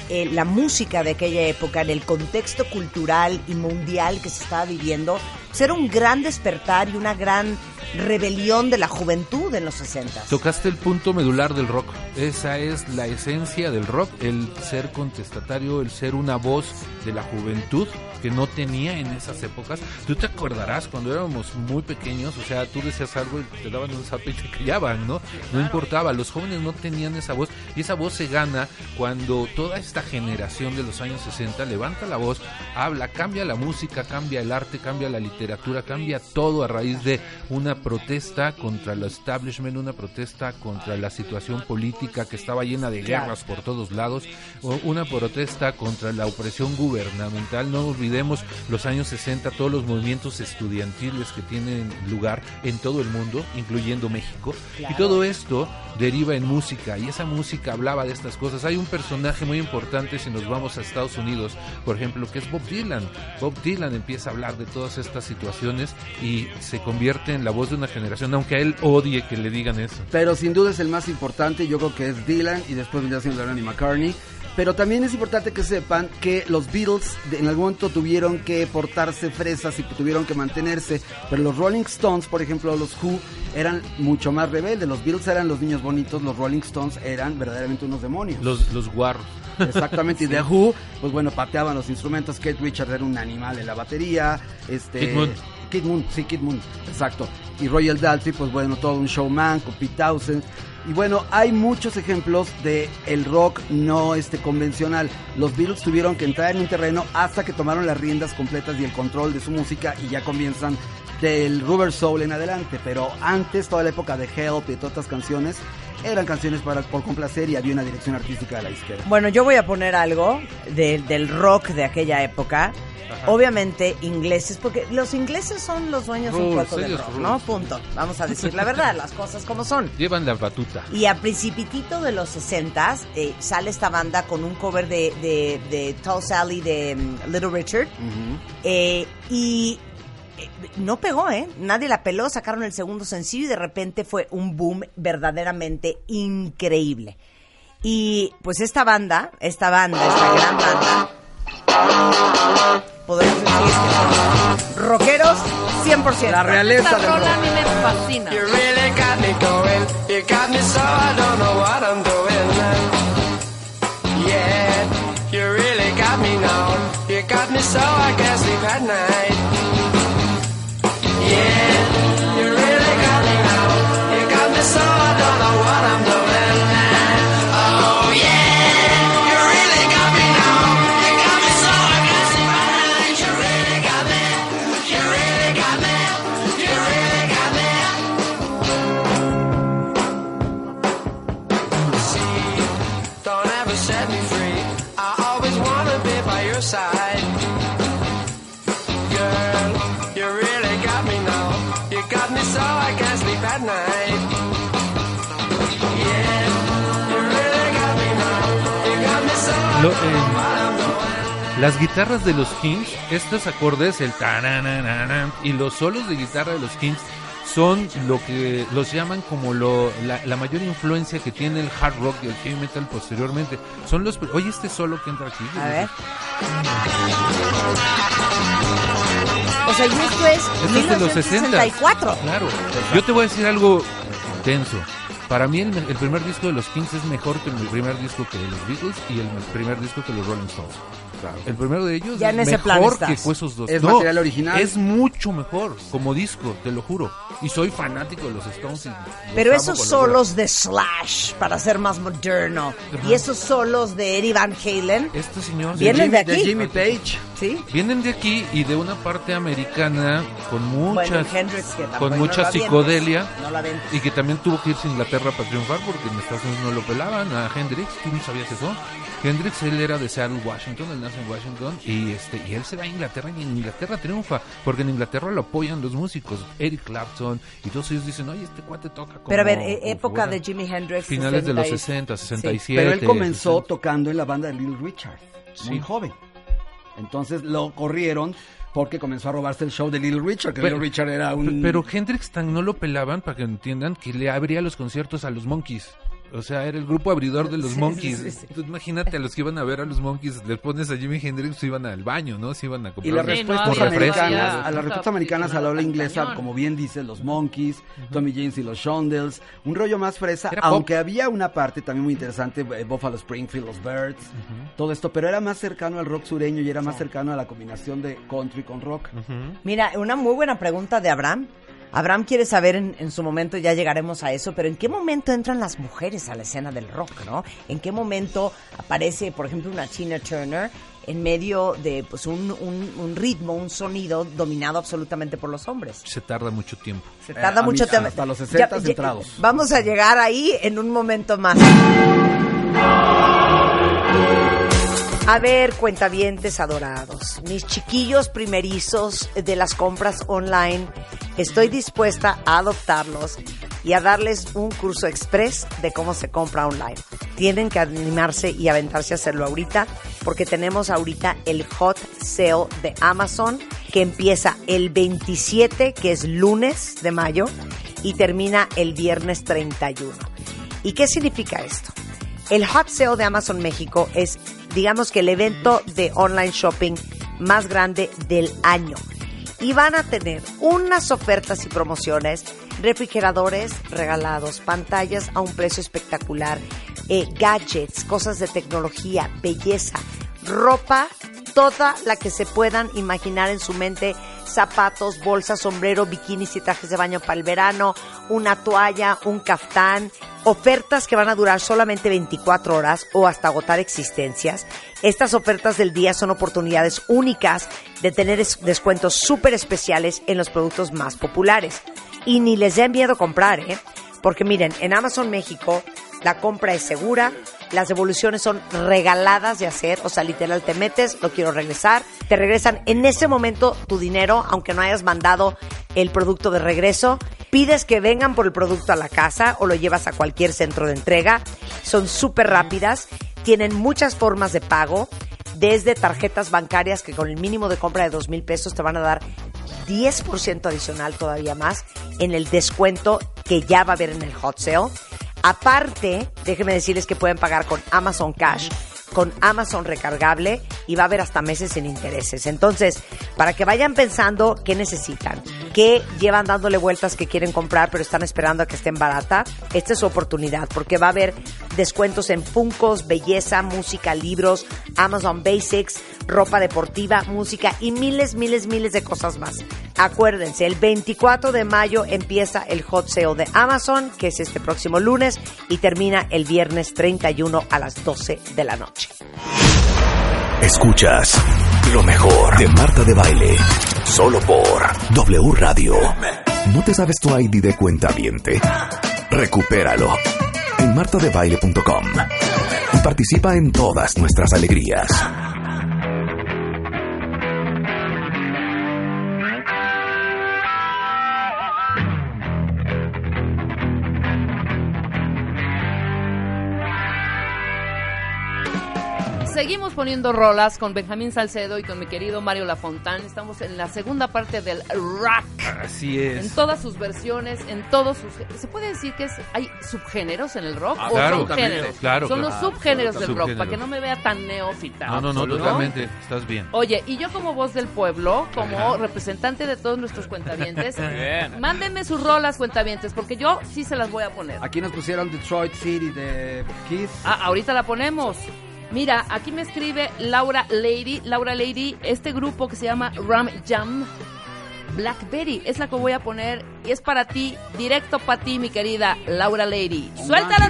eh, la música de aquella época en el contexto cultural y mundial que se estaba viviendo, era un gran despertar y una gran rebelión de la juventud en los 60. Tocaste el punto medular del rock. Esa es la esencia del rock, el ser contestatario, el ser una voz de la juventud que no tenía en esas épocas. Tú te acordarás cuando éramos muy pequeños, o sea, tú decías algo y te daban un zape y te callaban, ¿no? No importaba, los jóvenes no tenían esa voz y esa voz se gana cuando toda esta generación de los años 60 levanta la voz, habla, cambia la música, cambia el arte, cambia la literatura, cambia todo a raíz de una protesta contra el establishment, una protesta contra la situación política que estaba llena de guerras por todos lados, una protesta contra la opresión gubernamental. No olvidemos los años 60, todos los movimientos estudiantiles que tienen lugar en todo el mundo, incluyendo México. Claro. Y todo esto deriva en música y esa música hablaba de estas cosas. Hay un personaje muy importante si nos vamos a Estados Unidos, por ejemplo, que es Bob Dylan. Bob Dylan empieza a hablar de todas estas situaciones y se convierte en la voz de una generación, aunque a él odie que le digan eso. Pero sin duda es el más importante, yo creo que es Dylan y después vendría siendo Lennon y McCartney. Pero también es importante que sepan que los Beatles en algún momento tuvieron que portarse fresas y tuvieron que mantenerse. Pero los Rolling Stones, por ejemplo, los Who, eran mucho más rebeldes. Los Beatles eran los niños bonitos, los Rolling Stones eran verdaderamente unos demonios. Los, los guarros. (laughs) Exactamente, y (laughs) The Who, pues bueno, pateaban los instrumentos. Kate Richards era un animal en la batería. Este, Kid Moon. Kid Moon, sí, Kid Moon, exacto. Y Royal Daltrey, pues bueno, todo un showman con Pete Townsend. Y bueno, hay muchos ejemplos de el rock no este convencional. Los Beatles tuvieron que entrar en un terreno hasta que tomaron las riendas completas y el control de su música y ya comienzan del Rubber Soul en adelante. Pero antes, toda la época de Help y de todas estas canciones, eran canciones para por complacer y había una dirección artística de la izquierda. Bueno, yo voy a poner algo de- del rock de aquella época. Obviamente ingleses, porque los ingleses son los dueños un Rules, poco del rock. ¿no? Punto. Vamos a decir la verdad, las cosas como son. Llevan la batuta. Y a principitito de los 60 eh, sale esta banda con un cover de, de, de Tall Sally de mm, Little Richard. Eh, y no pegó, ¿eh? Nadie la peló, sacaron el segundo sencillo y de repente fue un boom verdaderamente increíble. Y pues esta banda, esta banda, esta gran banda, podemos decir que son rockeros 100%. La realeza Esta rola a mí me fascina. You really got me going. You got me so I don't know what I'm doing. Yeah, you really got me now. You got me so I can't Lo- eh, las guitarras de los Kings, estos acordes, el taranananan, y los solos de guitarra de los Kings son lo que los llaman como lo, la, la mayor influencia que tiene el hard rock y el heavy metal posteriormente. Son los, oye este solo que entra aquí. A ver. O sea, y esto es Esto es de los 60. 1964. Claro. Yo te voy a decir algo tenso. Para mí el, el primer disco de los Kings es mejor que el primer disco que los Beatles y el primer disco que los Rolling Stones. El primero de ellos Ya es en ese plan mejor que fue esos dos. ¿Es No, material original? Es mucho mejor como disco, te lo juro. Y soy fanático de los Stones. y los Pero esos solos de Slash, para ser más moderno, y esos solos de Eddie Van Halen, Este señor vienen de aquí. De Jimmy Page. ¿Sí? Vienen de aquí y de una parte americana con muchas, Bueno, Hendrix, con no mucha avientes, psicodelia no y que también tuvo que irse a Inglaterra para triunfar porque en Estados Unidos no lo pelaban a Hendrix. ¿Tú no sabías eso? Hendrix, él era de Seattle, Washington, él nace en Washington y este y él se va a Inglaterra y en Inglaterra triunfa porque en Inglaterra lo apoyan los músicos, Eric Clapton y todos ellos dicen, oye, este cuate toca como... Pero a ver, como época fuera". de Jimi Hendrix. Finales de los 60 y- 60, 67. Pero él comenzó 60. tocando en la banda de Little Richard, muy Sí. joven. Entonces lo corrieron porque comenzó a robarse el show de Little Richard, que Pero- Little Richard era un... Pero Hendrix tan no lo pelaban para que entiendan que le abría los conciertos a los Monkeys. O sea, era el grupo abridor de los Sí, Monkeys. sí, sí. Tú imagínate a los que iban a ver a los Monkeys, les pones a Jimi Hendrix, se iban al baño, ¿no? Se iban a Y comprar las no americanas, a las respuestas americanas a la habla inglesa, cañón. como bien dice, los Monkeys, Tommy James y los Shondells, un rollo más fresa, Era pop. aunque había una parte también muy interesante, eh, Buffalo Springfield, los Birds, todo esto, pero era más cercano al rock sureño y era más cercano a la combinación de country con rock. Mira, una muy buena pregunta de Abraham. Abraham quiere saber en, en su momento, ya llegaremos a eso, pero ¿en qué momento entran las mujeres a la escena del rock, no? ¿En qué momento aparece, por ejemplo, una Tina Turner en medio de pues un, un- un ritmo, un sonido dominado absolutamente por los hombres? Se tarda mucho tiempo. Se tarda Eh, mucho tiempo. hasta los Ya- 60 ya- entrados. Vamos a llegar ahí en un momento más. A ver, cuentavientes adorados, mis chiquillos primerizos de las compras online, estoy dispuesta a adoptarlos y a darles un curso express de cómo se compra online. Tienen que animarse y aventarse a hacerlo ahorita porque tenemos ahorita el hot sale de Amazon que empieza el 27, que es lunes de mayo, y termina el viernes 31. ¿Y qué significa esto? El Hot Sale de Amazon México es, digamos que el evento de online shopping más grande del año. Y van a tener unas ofertas y promociones, refrigeradores regalados, pantallas a un precio espectacular, eh, gadgets, cosas de tecnología, belleza, ropa, toda la que se puedan imaginar en su mente, zapatos, bolsas, sombrero, bikinis y trajes de baño para el verano, una toalla, un caftán, ofertas que van a durar solamente 24 horas o hasta agotar existencias. Estas ofertas del día son oportunidades únicas de tener es- descuentos súper especiales en los productos más populares. Y ni les den miedo comprar, ¿eh? Porque miren, en Amazon México la compra es segura, las devoluciones son regaladas de hacer, o sea, literal te metes, lo quiero regresar, te regresan en ese momento tu dinero, aunque no hayas mandado el producto de regreso, pides que vengan por el producto a la casa o lo llevas a cualquier centro de entrega, son súper rápidas, tienen muchas formas de pago, desde tarjetas bancarias que con el mínimo de compra de dos mil pesos te van a dar 10% adicional todavía más en el descuento que ya va a haber en el hot sale. Aparte, déjenme decirles que pueden pagar con Amazon Cash, con Amazon recargable y va a haber hasta meses sin intereses. Entonces, para que vayan pensando qué necesitan, qué llevan dándole vueltas que quieren comprar pero están esperando a que estén barata, esta es su oportunidad porque va a haber descuentos en Funcos, belleza, música, libros, Amazon Basics, ropa deportiva, música y miles, miles, miles de cosas más. Acuérdense, el 24 de mayo empieza el hot sale de Amazon, que es este próximo lunes, y termina el viernes 31 a las 12 de la noche. Escuchas lo mejor de Marta de Baile. Solo por W Radio. ¿No te sabes tu ID de cuenta viente? Recupéralo en martadebaile.com. Y participa en todas nuestras alegrías. Seguimos poniendo rolas con Benjamín Salcedo y con mi querido Mario Lafontán. Estamos en la segunda parte del rock. Así En es. todas sus versiones, en todos sus... ¿Se puede decir que es, hay subgéneros en el rock? Ah, ¿O claro, son géneros? claro, Son claro. los subgéneros del rock, Subgéneros. para que no me vea tan neófita. No, no, no, ¿no? totalmente. Estás bien. Oye, y yo como voz del pueblo, como Ajá. representante de todos nuestros cuentavientes, (laughs) mándenme sus rolas cuentavientes, porque yo sí se las voy a poner. Aquí nos pusieron Detroit City de Kiss. Ah, ahorita la ponemos. Mira, aquí me escribe Laura Lady. Laura Lady, este grupo que se llama Ram Jam. Blackberry es la que voy a poner y es para ti, directo para ti, mi querida Laura Lady. ¡Suéltala,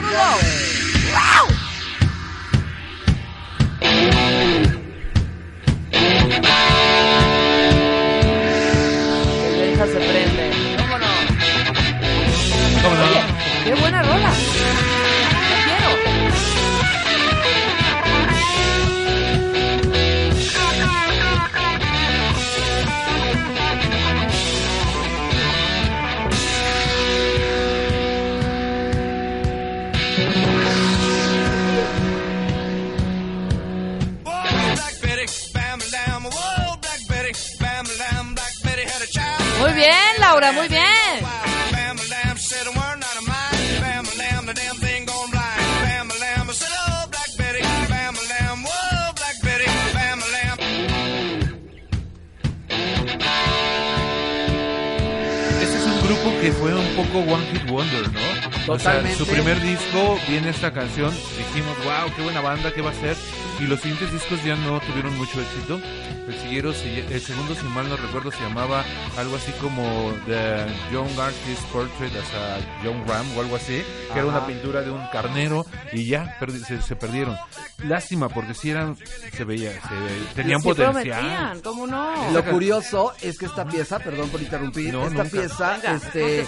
Benja se prende. ¿Cómo no? ¿Cómo no? Oye, qué buena rola. Bam lamb. Este es un grupo que fue un poco One Hit Wonder, ¿no? O sea, su primer disco viene esta canción, dijimos, wow, qué buena banda, qué va a ser. Y los siguientes discos ya no tuvieron mucho éxito. El, siguiero, el segundo, si mal no recuerdo, se llamaba algo así como The John Artist Portrait as a John Ram o algo así, que era Ajá. una pintura de un carnero y ya perdi- se, se perdieron. Lástima, porque si eran, se veía, se, tenían Sí potencial. prometían, ¿cómo no? Lo curioso es que esta pieza, perdón por interrumpir, No, esta nunca. pieza Venga, este,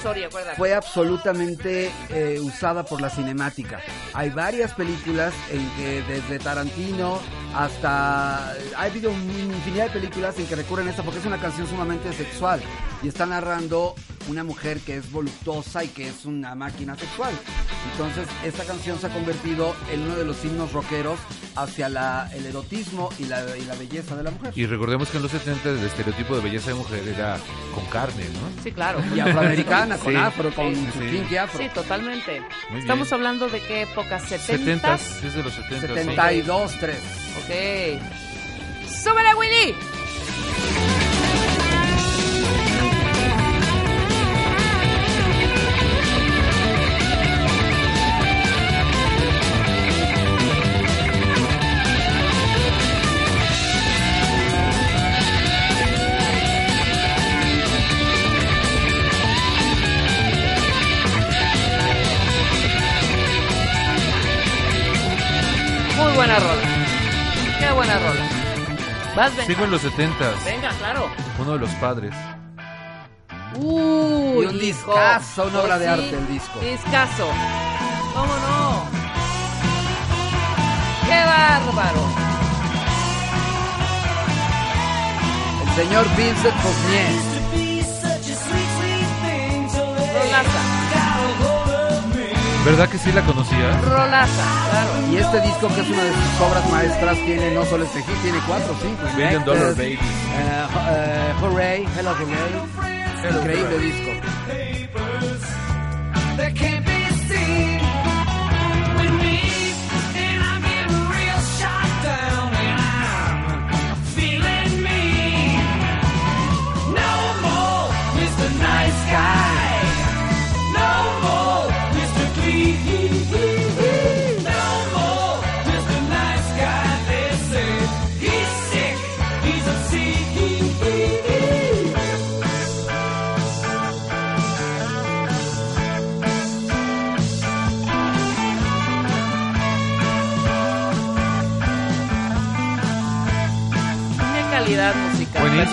fue absolutamente eh, usada por la cinemática. Hay varias películas en que desde Tarantino hasta... Ha habido infinidad de películas en que recurren a esta porque es una canción sumamente sexual y está narrando una mujer que es voluptuosa y que es una máquina sexual. Entonces esta canción se ha convertido en uno de los himnos rockeros hacia la, el erotismo y la, y la belleza de la mujer. Y recordemos que en los 70 el estereotipo de belleza de mujer era con carne, ¿no? Sí, claro. Y afroamericana, con Sí. afro, con Sí, su sí. afro. Sí, totalmente. Muy Estamos bien. hablando de qué época, 70 70 es de los 70 72, 3. Ok. ¡Súbele, Willy! Vas, venga. Sigo en los 70 Venga, claro. uno de los padres. Uy, Y un hijo. discazo, una obra de sí, arte el disco. Discazo. ¿Cómo no? ¡Qué bárbaro! El señor Vincent Fournier. Rolaza. ¿Verdad que sí la conocía? Rolaza, claro. Y este disco, que es una de sus obras maestras, tiene no solo este hit, tiene cuatro o cinco. Million Invectus, Dollar Baby. eh, eh, hooray, Hello Hooray. Increíble disco.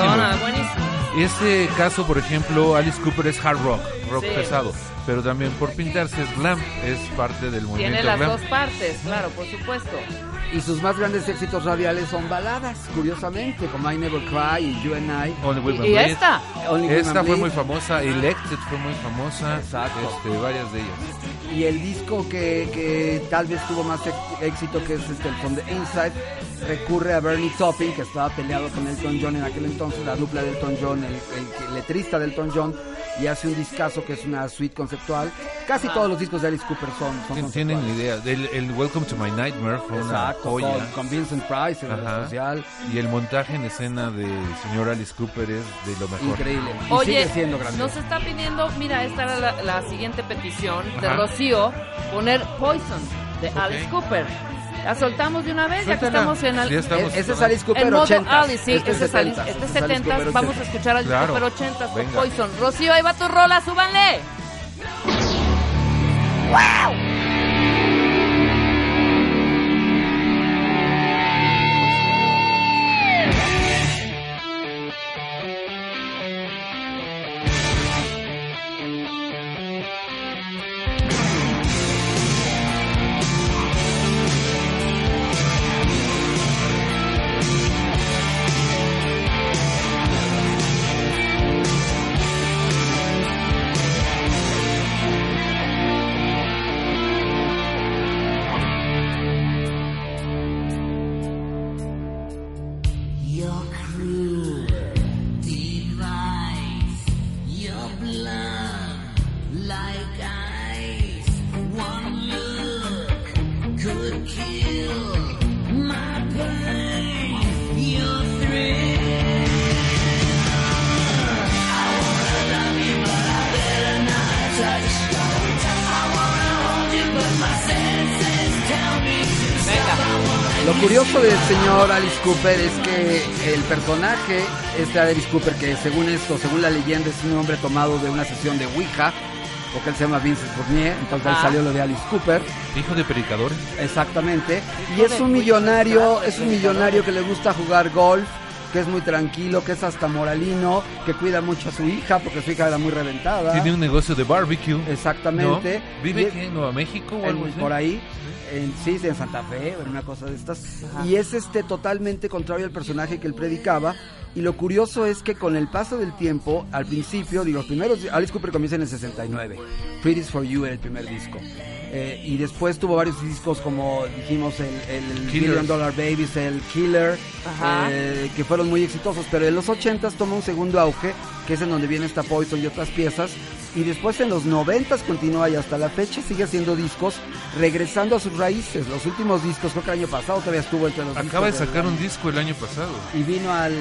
Musical. Buenísimo. Este caso, por ejemplo, Alice Cooper es hard rock, rock Sí. pesado, pero también por pintarse es glam, es parte del Tiene movimiento las glam. dos partes, claro, por supuesto. Y sus más grandes éxitos radiales son baladas, curiosamente, como I Never Cry y You and I. Only Women Y Bleed. esta. Only Women Esta fue Bleed. muy famosa, Elected fue muy famosa, Exacto. este, varias de ellas. Y el disco que, que tal vez tuvo más éxito, que es este, el From the Inside, recurre a Bernie Taupin, que estaba peleado con Elton John en aquel entonces, la dupla de Elton John, el, el- el letrista de Elton John, y hace un discazo que es una suite conceptual. Casi Ah. todos los discos de Alice Cooper son, son. Tienen idea. El, el Welcome to My Nightmare fue una Exacto, joya. con, Vincent Price, el Ajá. social. Y el montaje en escena del señor Alice Cooper es de lo mejor. Increíble. Y Oye, sigue siendo grande. nos está pidiendo, mira, esta era la, la siguiente petición de Ajá. Rocío, poner Poison de Alice Cooper. La soltamos de una vez, ya que estamos en el. E- ese es Alice Cooper en modo 80. Alice, sí, este es Alice, 70s, este es este es Alice 70, Cooper vamos a 80s. escuchar Alice Claro. Cooper 80 con Venga. Poison. Rocío, ahí va tu rola, súbanle. Your este Alice Cooper, que según esto, según la leyenda, es un hombre tomado de una sesión de Ouija, porque él se llama Vincent Fournier, entonces ahí Ajá. salió lo de Alice Cooper, Hijo de predicadores. exactamente, y es un millonario, es un millonario que le gusta jugar golf, que es muy tranquilo, que es hasta moralino, que cuida mucho a su hija, porque su hija era muy reventada. Tiene un negocio de barbecue. Exactamente. ¿no? ¿Vive aquí en Nueva México o algo así? por ahí, en, sí, en Santa Fe, en una cosa de estas. Y es este totalmente contrario al personaje que él predicaba. Y lo curioso es que con el paso del tiempo, al principio, digo, los primeros, Alice Cooper comienza en el 69. Pretty's for You era el primer disco. Eh, y después tuvo varios discos como dijimos el, el. Billion Dollar Babies, el Killer, eh, que fueron muy exitosos, pero en los 80s toma un segundo auge, que es en donde viene esta Poison y otras piezas, y después en los 90s continúa y hasta la fecha sigue haciendo discos, regresando a sus raíces. Los últimos discos, creo que el año pasado todavía estuvo entre los Acaba de discos sacar del- un disco el año pasado. Y vino al,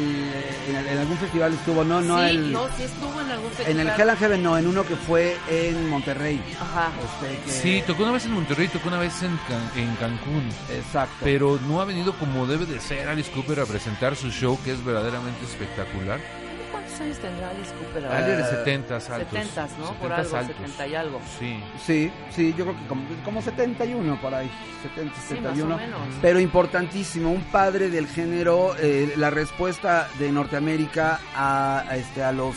en, en algún festival estuvo, no, no, sí, el, no, sí estuvo en algún en festival. el Hell and Heaven, no, en uno que fue en Monterrey. Ajá. Este, que- Sí, tocó una vez en Monterrey, tocó una vez en, Can- en Cancún. Exacto. Pero no ha venido como debe de ser Alice Cooper a presentar su show, que es verdaderamente espectacular. ¿Cuántos años tendrá Alice Cooper Ah, de ahora? 70 altos. 70, ¿no? Por 70 algo, altos. 70 y algo. Sí. Sí, sí, yo creo que como, como 71 por ahí, 70, Sí, 71. más o menos. Pero importantísimo, un padre del género, eh, la respuesta de Norteamérica a, a este a los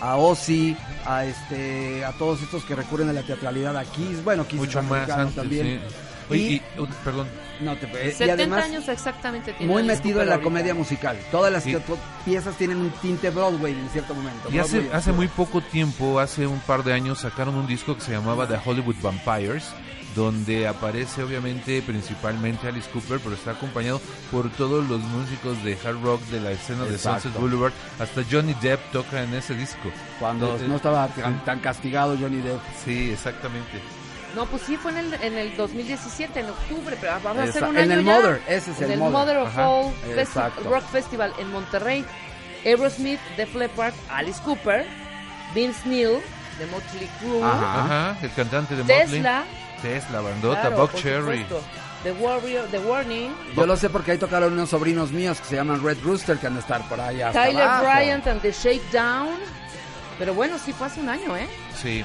a Ozzy, a este a todos estos que recurren a la teatralidad a Kiss, bueno, Kiss Mucho más americano antes, también. sí. Oye, Y- y- perdón. No te eh, y 70 además años exactamente tiene muy metido en la ahorita. comedia musical. Todas las Sí. que- piezas tienen un tinte Broadway en cierto momento. Y hace, hace muy poco tiempo, hace un par de años, sacaron un disco que se llamaba The Hollywood Vampires, donde aparece obviamente principalmente Alice Cooper, pero está acompañado por todos los músicos de hard rock de la escena de. Sunset Boulevard. Hasta Johnny Depp toca en ese disco. cuando Eh, no eh, estaba tan, tan castigado Johnny Depp. Sí, exactamente. No, pues sí, fue en el, en el 2017, en octubre, pero va a ser Esa- un en año el ya. Mother, ese es en el el Mother. Mother of Ajá. All Festi- Exacto. Rock Festival en Monterrey. Aerosmith, Def Leppard, Alice Cooper, Vince Neil, de Motley Crue, Ajá. Ajá, el cantante de Motley. Tesla, Tesla, bandota, claro, Buck Cherry. supuesto, The Warrior, The Warning, Yo lo sé porque ahí tocaron unos sobrinos míos que se llaman Red Rooster que han de estar por hasta Tyler abajo. Bryant and The Shakedown. Pero bueno, sí fue hace un año, ¿eh? Sí,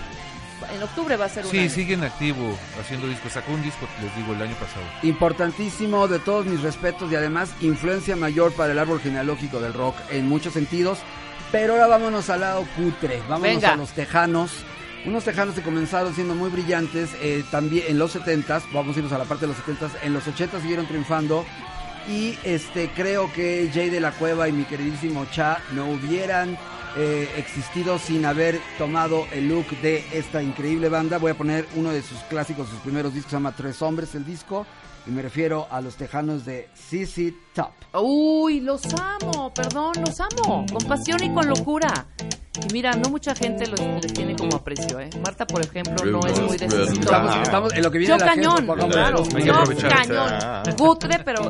En octubre va a ser un sí, año. siguen activo haciendo discos. Sacó un disco, les digo, el año pasado. Importantísimo, de todos mis respetos y además influencia mayor para el árbol genealógico del rock en muchos sentidos. Pero ahora vámonos al lado cutre, vámonos Venga. a los tejanos. Unos tejanos que comenzaron siendo muy brillantes eh, también en los 70s, vamos a irnos a la parte de los 70s, en los 80s siguieron triunfando y este creo que Jay de la Cueva y mi queridísimo Cha no hubieran eh, existido sin haber tomado el look de esta increíble banda. Voy a poner uno de sus clásicos, sus primeros discos, se llama Tres Hombres el disco y me refiero a los tejanos de CC Top. Uy, los amo, perdón, los amo, con pasión y con locura. Y mira, no mucha gente los, les tiene como aprecio, ¿eh? Marta, por ejemplo, no es muy de Estamos, estamos en lo que viene Yo la gente, cañón, pongamos claro. Hay que Yo cañón. Cutre, pero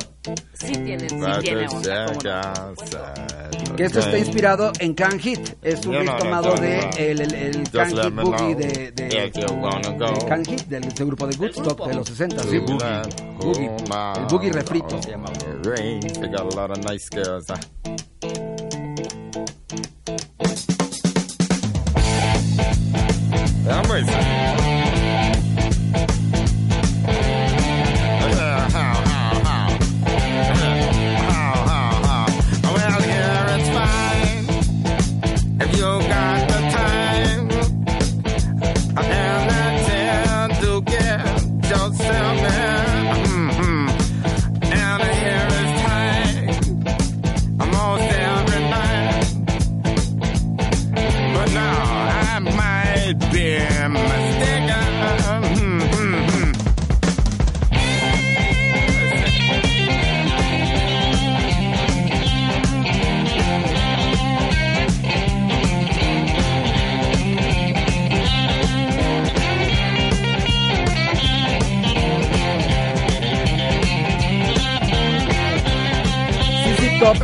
sí tiene, sí tiene onda, ¿cómo no? Que esto está inspirado en Can Hit. Es un You beat tomado de el, el, el Can Hit Boogie de, de, de Can Hit, del ese grupo de Woodstock de los 60. Sí, Boogie. Boogie. El Boogie refrito se llamaba. Rain. They got a lot of nice girls. huh? I'm.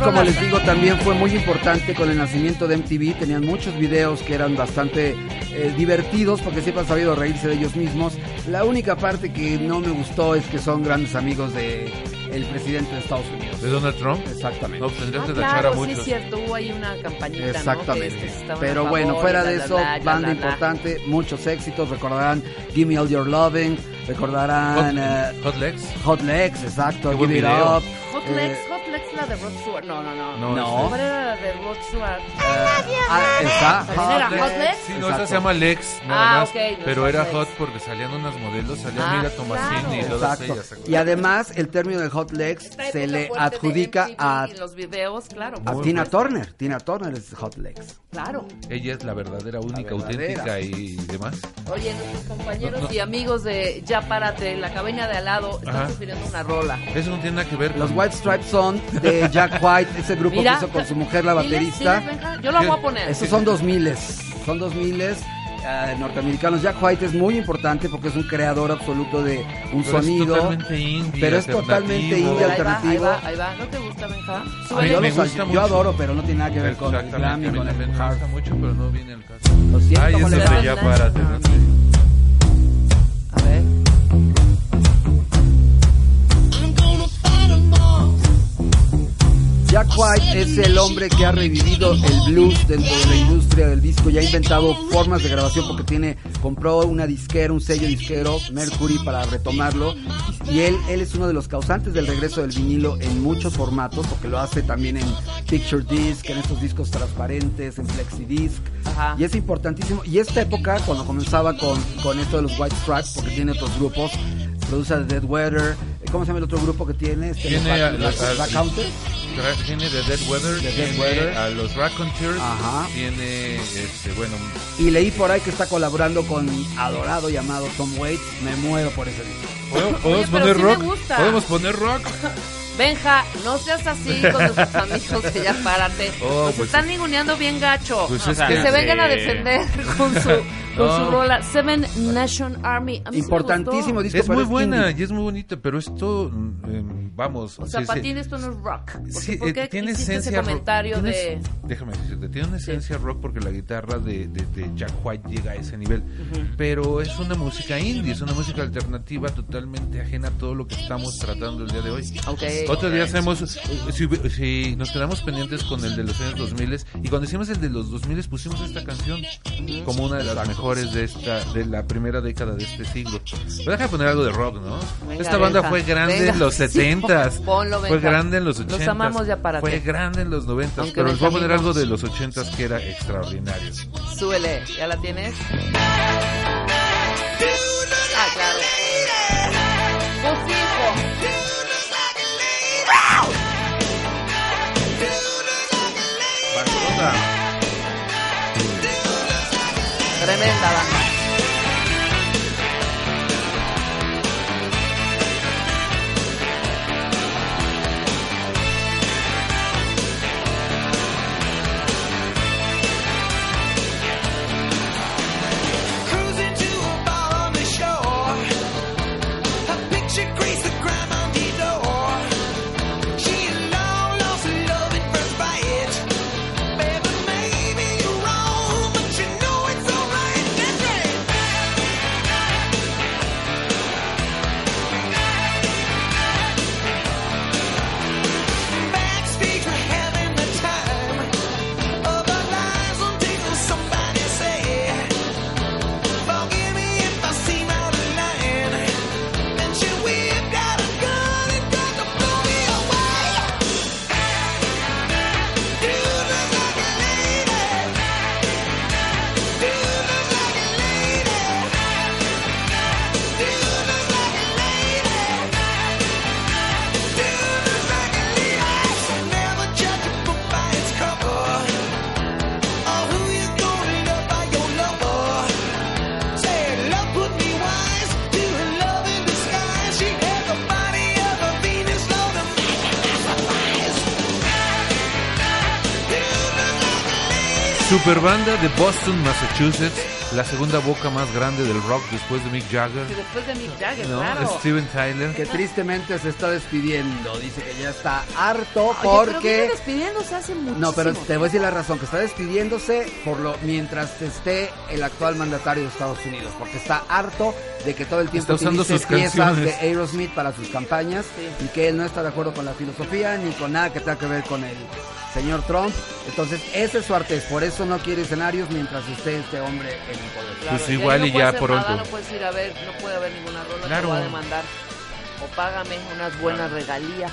Como les digo, también fue muy importante con el nacimiento de MTV. Tenían muchos videos que eran bastante eh, divertidos porque siempre han sabido reírse de ellos mismos. La única parte que no me gustó es que son grandes amigos de el presidente de Estados Unidos. ¿De Donald Trump? Exactamente. No, tendrías Ah, que tachar a claro, sí muchos. es cierto, hubo ahí una campañita, ¿no? Que Exactamente. a Pero bueno, fuera de la, eso, la, la, banda la, la. importante, muchos éxitos. Recordarán Gimme All Your Loving, recordarán eh, Hot Legs. Hot Legs, exacto, Qué buen Give It video. Up. Hot eh, Legs, Hot Legs la de Rod Stewart. No, no, no. No, No. ¿Cuál era la de Rod Stewart? ah, está, ¿También era Hot Hot Legs? Sí, no, Exacto. esa se llama Lex, nada Ah, más. ok, no pero Hot era Legs. hot porque salían unas modelos, salía Ah, Mira Tomasini claro. y todas Exacto. ellas. Y además, el término de Hot Legs Esta se le adjudica a, y los videos, claro. a Tina supuesto. Turner. Tina Turner es Hot Legs. Claro. Ella es la verdadera, única, verdadera. auténtica y demás. Oye, nuestros compañeros No, no. y amigos de Ya Párate, la cabina de al lado, están Ajá. sufriendo una rola. Eso no tiene nada que ver Los. White Stripes son de Jack White, ese grupo Mira, que hizo con su mujer, la diles, baterista. diles, Benja, yo la voy a poner. Estos son 2000 son 2000 eh, norteamericanos. Jack White es muy importante porque es un creador absoluto de un Pero es sonido. totalmente indie, pero es totalmente alternativo. indie Ahí va, ahí alternativo. va, ahí va. ¿No te gusta, Benja? Ah, yo, me gusta yo mucho. adoro, pero no tiene nada que ver con el glam y con el me hard. gusta mucho, pero no viene el caso. Lo siento, Ay, ¿cómo eso es ya párate, no sé. A ver. Jack White es el hombre que ha revivido el blues dentro de la industria del disco y ha inventado formas de grabación porque tiene compró una disquera, un sello disquero, Mercury, para retomarlo. Y él, él es uno de los causantes del regreso del vinilo en muchos formatos, porque lo hace también en Picture Disc, en estos discos transparentes, en Flexidisc. Ajá. Y es importantísimo. Y esta época, cuando comenzaba con, con esto de los White Stripes, porque tiene otros grupos, produce a Dead Weather. ¿Cómo se llama el otro grupo que tiene? Este, Tiene los a- Black Counter. Tiene The Dead Weather, The Dead Weather. a los Raconteurs, Ajá. tiene, este, bueno, Y leí por ahí que está colaborando con adorado llamado Tom Waits. Me muero por ese disco. ¿podemos, pero poner sí me rock? gusta. ¿Podemos poner rock? (laughs) Benja, no seas así con nuestros (laughs) amigos de Ya Párate. Oh, Nos pues están sí. ninguneando bien gacho. Pues es que que- se vengan a defender con su, con su rola Seven Nation Army. A mí sí me Importantísimo disco. Es muy buena indie. y es muy bonita, pero esto, mm, em, vamos... O sea, sí, para sí. ti esto no es rock. Porque, Sí, ¿Por eh, qué tiene ese esencia rock. comentario Tienes- de...? Déjame decirte, tiene una esencia rock porque la guitarra de, de- de Jack White llega a ese nivel. Pero es una música indie, es una música alternativa totalmente ajena a todo lo que estamos tratando el día de hoy. Ok. Otro día hacemos, eh, si, si nos quedamos pendientes con el de los años 2000 y cuando hicimos el de los 2000 pusimos esta canción como una de las mejores de esta de la primera década de este siglo. Pero deja de poner algo de rock, ¿no? Venga, esta banda fue grande venga. en los Sí, 70s, ponlo, fue Benja. grande en los Los 80s, amamos ya para fue grande en los 90s, Aunque pero les voy a poner algo de los 80s que era extraordinario. Súbele, ¿ya la tienes? Ah, claro. Hijo. Barcelona. Tremenda banda. Superbanda de Boston, Massachusetts, la segunda boca más grande del rock después de Mick Jagger. Y después de Mick Jagger, ¿no? claro. Steven Tyler. Que tristemente se está despidiendo. Dice que ya está harto Oye, pero viene porque... despidiéndose hace muchísimo No, pero te voy a decir la razón, que está despidiéndose por lo mientras esté el actual mandatario de Estados Unidos, porque está harto de que todo el tiempo Está usando sus piezas canciones. de Aerosmith para sus campañas y que él no está de acuerdo con la filosofía ni con nada que tenga que ver con el señor Trump. Entonces, ese es su arte, por eso no quiere escenarios mientras esté este hombre en. Claro, Pues y igual no y ya hacer pronto. nada, no puedes ir a ver, no puede haber ninguna rola, Claro. te voy a demandar. O págame unas buenas regalías.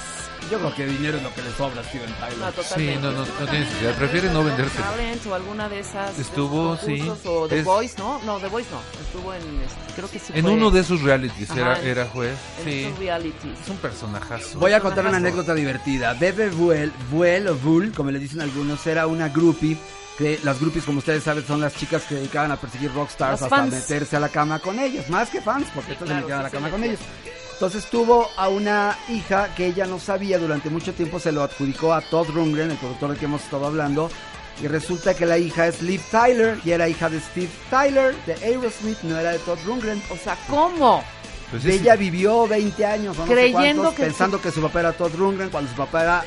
Yo creo que dinero es lo que le sobra a Steven Tyler. No, Sí, totalmente. no, no, no tiene necesidad. Prefiere no. Talent o alguna de esas. de Estuvo, esos sí, O The es- Voice, ¿no? No, The Voice no. Estuvo en. este, Creo que sí. En fue- uno de esos realities Ajá, era, en- era juez. en Sí. realities. Es un personajazo. Voy a contar una anécdota divertida. Bebe Buell, Buell o Bull, como le dicen algunos, era una groupie. Que las groupies, como ustedes saben, son las chicas que se dedicaban a perseguir rockstars hasta meterse a la cama con ellos. Más que fans, porque estas claro, se metían a la sí cama con ellos. Entonces tuvo a una hija que ella no sabía, durante mucho tiempo se lo adjudicó a Todd Rundgren, el productor del que hemos estado hablando. Y resulta que la hija es Liv Tyler y era hija de Steve Tyler, de Aerosmith, no era de Todd Rundgren. O sea, ¿cómo? Pues es- Ella vivió 20 años, o no sé Creyendo cuántos, que- pensando que su papá era Todd Rundgren, cuando su papá era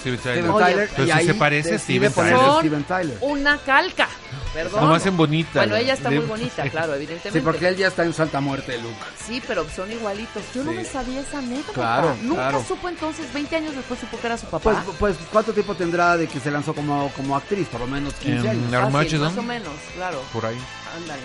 Steven Tyler. Steven Oye, Tyler. Pero y ahí se parece a Steven Tyler. Steven Tyler. una calca. Perdón. Nomás en bonita. Bueno, ella está De- muy bonita, claro, evidentemente. Sí, porque él ya está en Santa Muerte, Luke. Sí, pero son igualitos. Yo no Sí. me sabía esa anécdota. Claro, Nunca claro. supo entonces, 20 años después supo que era su Pues, papá. pues, ¿cuánto tiempo tendrá de que se lanzó como, como actriz? Por lo menos 15 En años. Fácil, más o menos, claro. Por ahí. Ándale.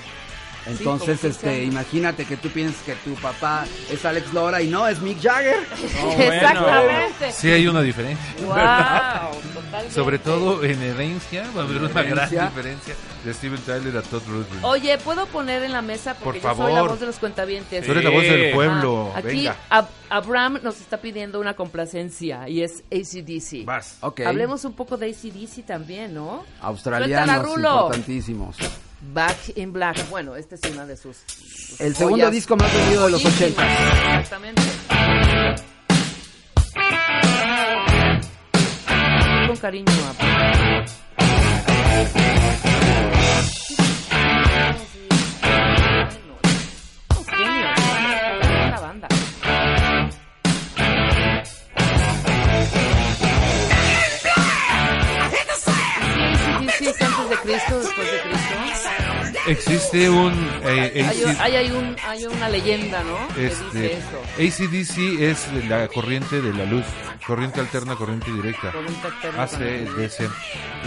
Entonces, como 15 este, imagínate que tú piensas que tu papá es Alex Lora y no, es Mick Jagger. (laughs) Exactamente. Sí hay una diferencia. Wow, totalmente. Sobre todo en herencia va a haber una gran diferencia de Steven Tyler a Todd Rundgren. Oye, ¿puedo poner en la mesa? Porque Por yo soy la favor. voz de los cuentavientes. Tú eres la voz del pueblo. Aquí Venga. Ab- Abraham nos está pidiendo una complacencia y es ACDC. Vas. Ok. Hablemos un poco de ACDC también, ¿no? Australianos importantísimos. Back in Black. Bueno, esta es una de sus. sus El segundo joyas disco más vendido de los joyísimas. 80. Exactamente. Con cariño, la banda. Sí, sí, sí, antes de Cristo, después de Cristo. Existe un eh, Hay, AC hay, hay un, hay una leyenda, ¿no? Que dice este, eso. ACDC es la corriente de la luz, corriente alterna, corriente directa. Corriente alterna, ACDC.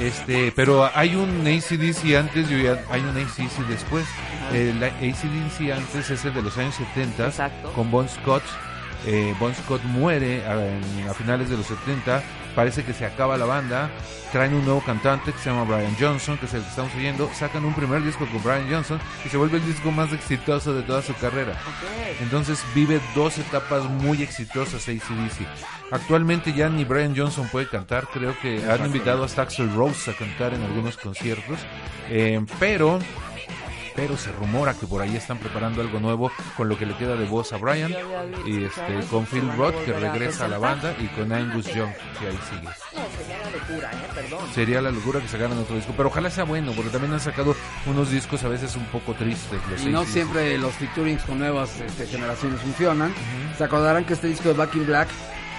Este, pero hay un ACDC antes y hay un ACDC después. El ACDC antes es el de los años 70 Exacto. con Bon Scott. Eh, bon Scott muere a, en- a finales de los 70 parece que se acaba la banda, traen un nuevo cantante que se llama Brian Johnson, que es el que estamos oyendo, sacan un primer disco con Brian Johnson y se vuelve el disco más exitoso de toda su carrera. Entonces vive dos etapas muy exitosas ACDC. Actualmente ya ni Brian Johnson puede cantar, creo que han invitado hasta Axel Rose a cantar en algunos conciertos, eh, pero pero se rumora que por ahí están preparando algo nuevo con lo que le queda de voz a Brian y este con Phil Roth que regresa a la banda y con Angus Young que ahí sigue. Sería una locura, ¿eh? Perdón. Sería la locura que sacaran otro disco, pero ojalá sea bueno, porque también han sacado unos discos a veces un poco tristes. Los Y no siempre los featurings con nuevas este, generaciones funcionan. Se acordarán que este disco de Back in Black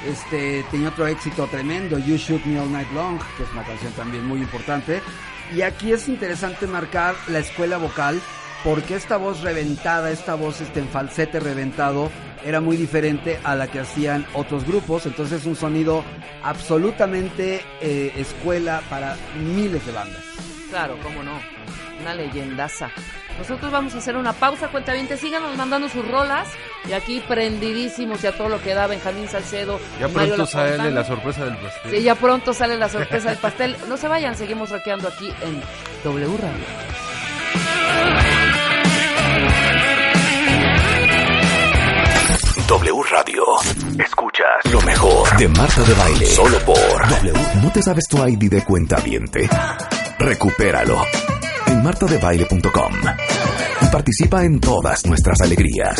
este, tenía otro éxito tremendo, You Shoot Me All Night Long, que es una canción también muy importante. Y aquí es interesante marcar la escuela vocal, porque esta voz reventada, esta voz este, en falsete reventado, era muy diferente a la que hacían otros grupos. Entonces es un sonido absolutamente eh, escuela para miles de bandas. Claro, cómo no. Una leyendaza. Nosotros vamos a hacer una pausa, cuenta bien, síganos mandando sus rolas. Y aquí prendidísimos y a todo lo que da Benjamín Salcedo. Ya Mario pronto sale la sorpresa del pastel. Sí, ya pronto sale la sorpresa del pastel. No se vayan, seguimos rockeando aquí en W Radio. W Radio. Escuchas lo mejor de Marta de Baile. Solo por W. ¿No te sabes tu ID de cuenta viente? Recupéralo en martadebaile.com y participa en todas nuestras alegrías.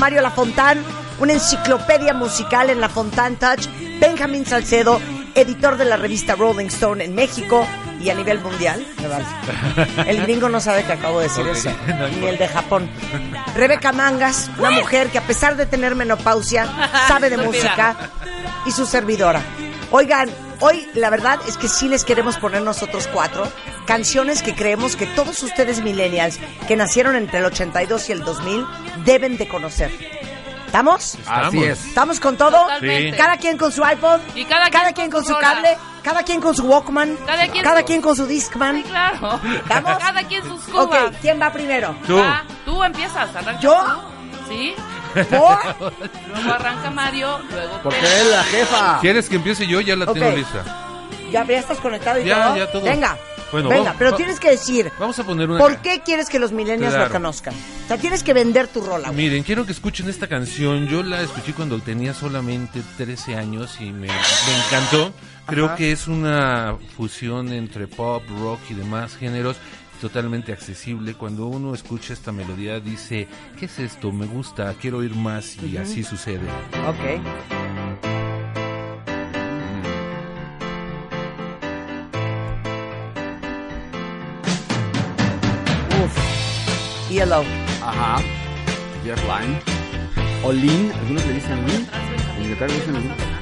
Mario Lafontán, una enciclopedia musical en La Fontán Touch, Benjamín Salcedo, editor de la revista Rolling Stone en México y a nivel mundial. El gringo no sabe que acabo de decir eso, (laughs) no ni el de Japón. Rebeca Mangas, una mujer que a pesar de tener menopausia, sabe de (laughs) música y su servidora. Oigan, hoy la verdad es que sí les queremos poner nosotros cuatro canciones que creemos que todos ustedes millennials que nacieron entre el 82 y el 2000 deben de conocer. ¿Estamos? Así es. ¿Estamos con todo? Totalmente. Cada quien con su iPod, Y cada quien quien con con su cable, cada quien con su Walkman, Cada quien su- quien con su Discman. Sí, claro. ¿Estamos? Cada quien sus Ok, cubas. ¿quién va primero? Tú. Va, tú empiezas, arranca. ¿Yo? tú. ¿Sí? ¿Por? Luego arranca Mario, luego Porque Pedro. es la jefa. ¿Quieres que empiece yo? Ya la Ok. tengo lista. ¿Ya, ya estás conectado y Ya, todo? ya todo. Venga. Bueno, Venga, vamos- pero va- tienes que decir, Vamos a poner una... ¿por qué quieres que los millennials Claro. lo conozcan? O sea, tienes que vender tu rola. güey. Miren, quiero que escuchen esta canción. Yo la escuché cuando tenía solamente 13 años y me, me encantó. Creo Ajá. que es una fusión entre pop, rock y demás géneros totalmente accesible. Cuando uno escucha esta melodía dice, ¿qué es esto? Me gusta, quiero oír más y así sucede. Ok. Yellow. Ajá. Jeff Lynne. O Lynn, algunos le dicen Lynn. En Inglaterra le dicen Lynn.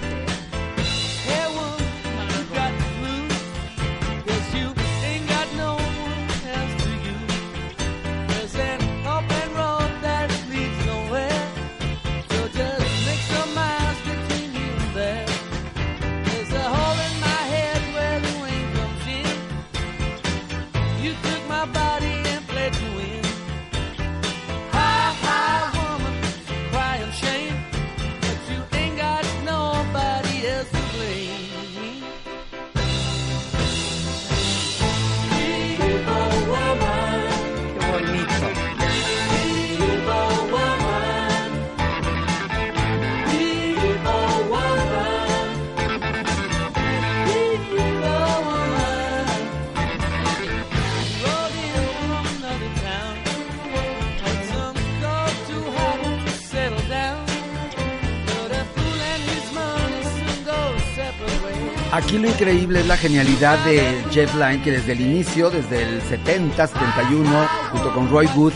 Aquí lo increíble es la genialidad de Jeff Lynne, que desde el inicio, desde el 70, 71, junto con Roy Wood,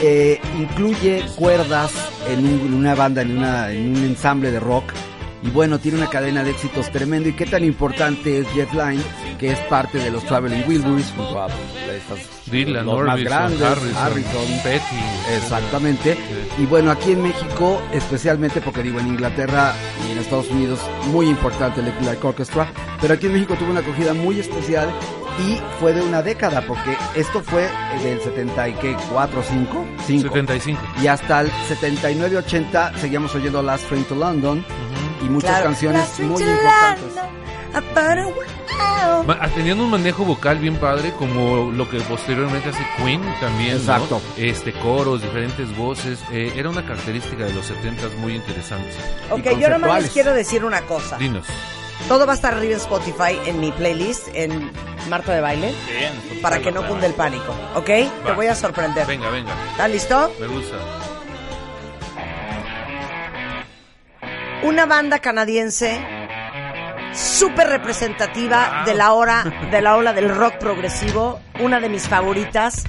eh, incluye cuerdas en, un- en una banda, en un ensamble de rock. Y bueno, tiene una cadena de éxitos tremendo. Y qué tan importante es Jeff Lynne, que es parte de los Traveling Wilburys junto a estas, Dylan, los más grandes, Harrison, Harrison, Petty. Exactamente. Y bueno, aquí en México, especialmente porque digo en Inglaterra y en Estados Unidos, muy importante el Electric Orchestra, pero aquí en México tuvo una acogida muy especial y fue de una década, porque esto fue del 74, 5, 5. 75. Y hasta el 79-80 seguíamos oyendo Last Train to London y muchas Claro. canciones muy importantes. Tenían un manejo vocal bien padre, como lo que posteriormente hace Queen también. ¿no? Exacto. Este, coros, diferentes voces. eh, era una característica de los 70 muy interesante. Ok, yo nomás les quiero decir una cosa. Dinos. Todo va a estar arriba en Spotify, en mi playlist, en Marta de Baile, para que no cunde el pánico, ¿ok? Te Va. voy a sorprender. Venga, venga. ¿Estás listo? Me gusta. Una banda canadiense súper representativa de la hora, de la ola del rock progresivo, una de mis favoritas,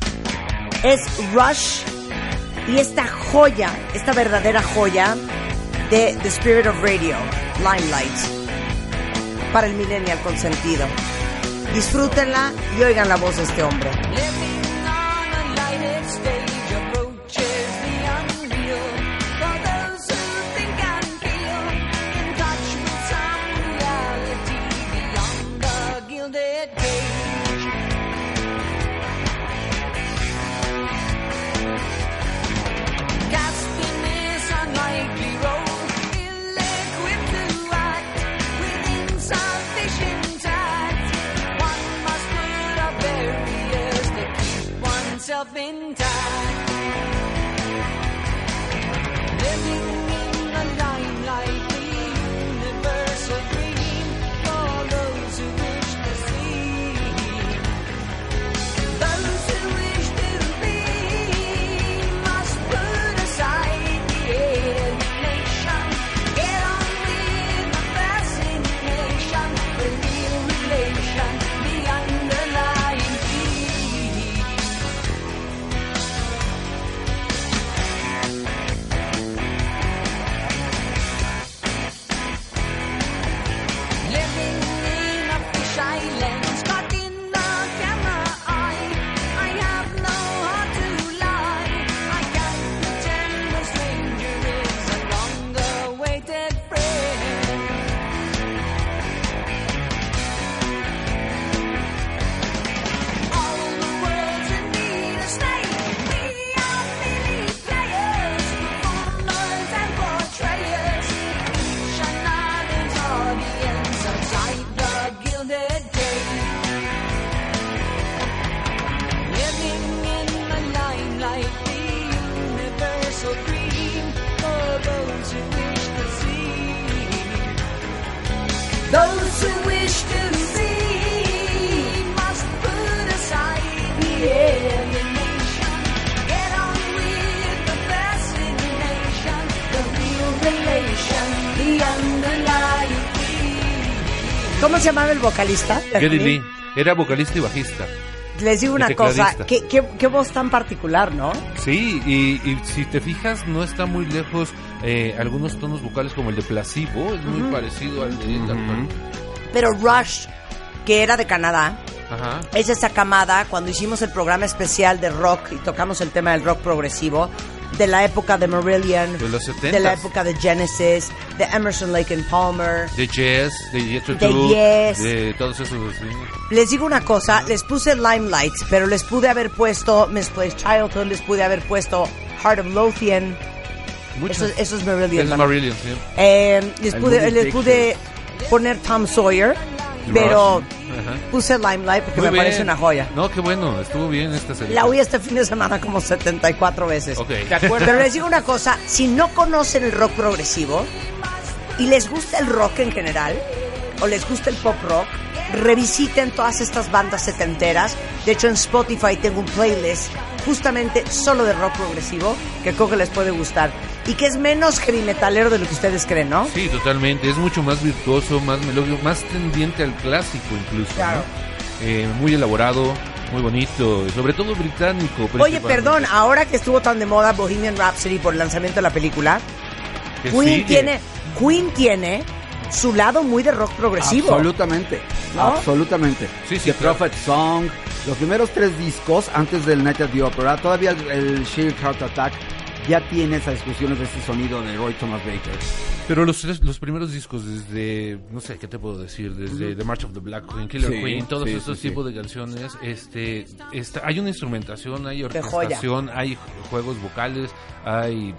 es Rush y esta joya, esta verdadera joya de The Spirit of Radio, Limelight, para el millennial consentido. Disfrútenla y oigan la voz de este hombre. up se llamaba el vocalista? Geddy Lee. Era vocalista y bajista. Les digo una cosa, qué, qué, qué voz tan particular, ¿no? Sí, y, y si te fijas, no está muy lejos eh, algunos tonos vocales como el de Placebo, es muy Ujú. parecido al de Clapton. Pero Rush, que era de Canadá, Ajá. es esa camada cuando hicimos el programa especial de rock y tocamos el tema del rock progresivo, de la época de Marillion, De los 70s. de la época de Genesis, de Emerson Lake and Palmer. De Jazz, de Jethro De Yes. de todos esos. sí. Les digo una cosa, les puse Limelight, pero les pude haber puesto Misplaced Childhood, les pude haber puesto Heart of Lothian. Eso, eso es Marillion. Es también. Marillion, sí. Eh, les pude, les pude poner Tom Sawyer, pero Ajá. puse Limelight porque Muy me bien. parece una joya. No, qué bueno, estuvo bien esta serie. La oí este fin de semana como 74 veces. Ok. Pero les digo una cosa, si no conocen el rock progresivo y les gusta el rock en general, o les gusta el pop rock, revisiten todas estas bandas setenteras. De hecho, en Spotify tengo un playlist justamente solo de rock progresivo que creo que les puede gustar. Y que es menos heavy metalero de lo que ustedes creen, ¿no? Sí, totalmente. Es mucho más virtuoso, más melódico, más tendiente al clásico incluso. Claro. ¿no? Eh, muy elaborado, muy bonito, sobre todo británico. Oye, perdón, ahora que estuvo tan de moda Bohemian Rhapsody por el lanzamiento de la película, Que Queen sigue. tiene, Queen tiene su lado muy de rock progresivo. Absolutamente, ¿No? absolutamente. Sí, sí, The claro. Prophet Song, los primeros tres discos antes del Night at the Opera, todavía el, el Sheer Heart Attack ya tiene esas discusiones de este sonido de Roy Thomas Baker. Pero los, tres- los primeros discos desde, no sé, ¿qué te puedo decir? Desde The March of the Black Queen, Killer Sí, Queen, todos sí, estos sí, tipos de canciones, este, esta- hay una instrumentación, hay orquestación, hay juegos vocales, hay...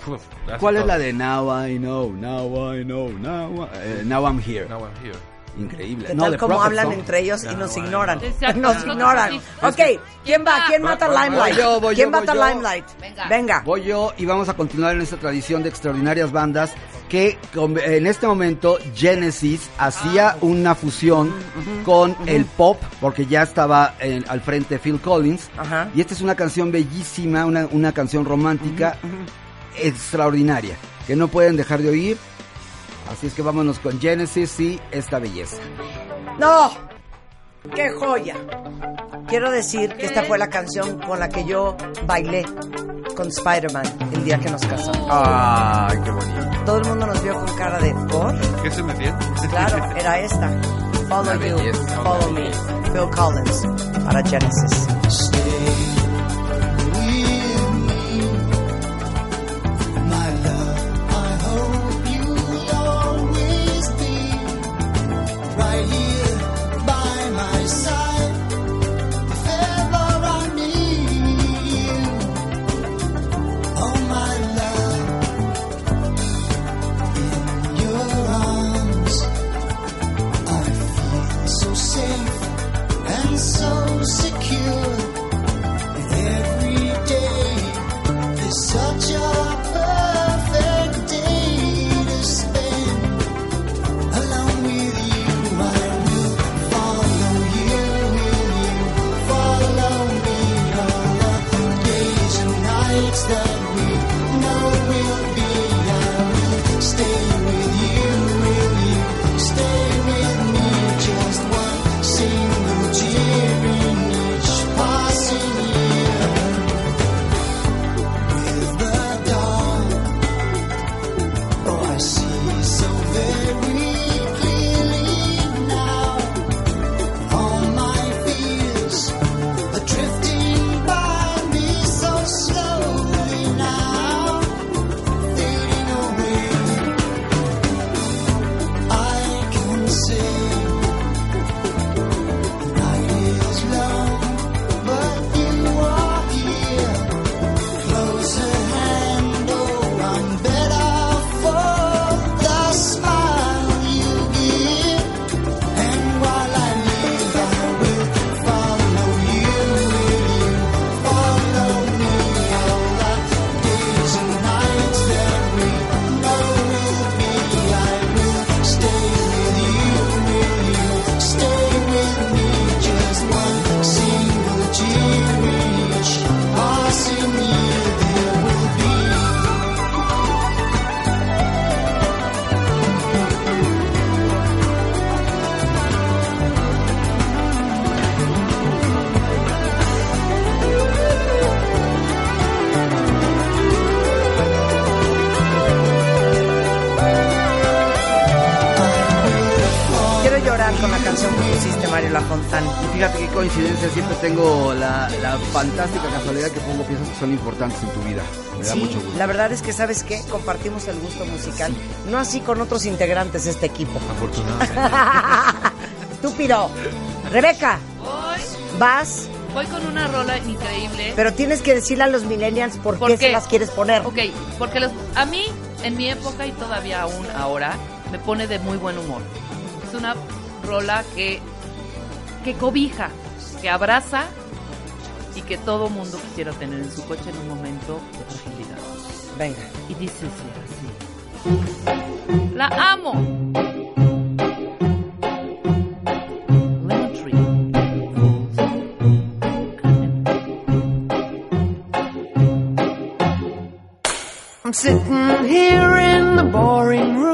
¿Cuál es la de Now I Know, Now I Know, Now, I- eh, now I'm Here? Now I'm here. Increíble. ¿Qué No, tal como hablan Song. entre ellos y nos bueno. ignoran? Exacto, Nos ignoran. Ok, ¿quién va? ¿Quién mata Limelight? voy yo, voy ¿Quién yo, mata voy yo. Limelight? Venga. Venga. Voy yo y vamos a continuar en esta tradición de extraordinarias bandas que con- en este momento Genesis hacía una fusión con el pop porque ya estaba en- al frente Phil Collins Ajá. y esta es una canción bellísima, una, una canción romántica extraordinaria que no pueden dejar de oír. Así es que vámonos con Genesis y esta belleza. ¡No! ¡Qué joya! Quiero decir que esta fue la canción con la que yo bailé con Spider-Man el día que nos casamos. Ay, qué bonito. Todo el mundo nos vio con cara de ¿por? ¿Qué se metía? Claro, era esta. Follow La you, belleza. follow me. Phil Collins para Genesis. Mario Lafontán. Y fíjate qué coincidencia, siempre tengo la, la fantástica casualidad que pongo piezas que son importantes en tu vida. Me da Sí, mucho gusto. la verdad es que, ¿sabes qué? Compartimos el gusto musical. No así con otros integrantes de este equipo. Afortunadamente. (laughs) Estúpido. Rebeca, Voy, vas, voy con una rola increíble. pero tienes que decirle a los millennials por, ¿Por qué, qué? se las quieres poner. Ok, porque los- a mí, en mi época y todavía aún ahora, me pone de muy buen humor. Es una rola que, que cobija, que abraza y que todo mundo quisiera tener en su coche en un momento de fragilidad. Venga. Y dice así, así. La amo. Lemon Tree. I'm sitting here in the boring room.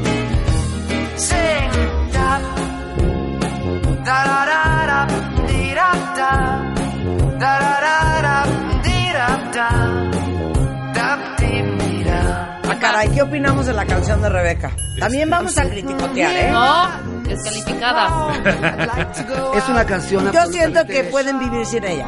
¿Qué opinamos de la canción de Rebeca? También vamos a criticotear, ¿eh? No, descalificada. (laughs) Es una canción Yo siento que pueden vivir sin ella.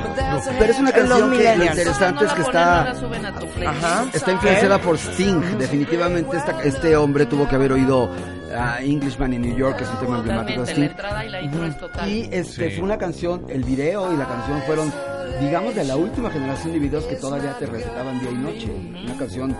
Pero es una canción que lo interesante es que está, Ajá. está influenciada por Sting. Definitivamente esta- este hombre tuvo que haber oído a Englishman in New York, que es un tema emblemático de Sting. la entrada y la intro es total. Y este, Sí. fue una canción, el video y la canción fueron, digamos, de la última generación de videos que todavía te recetaban día y noche. Una canción,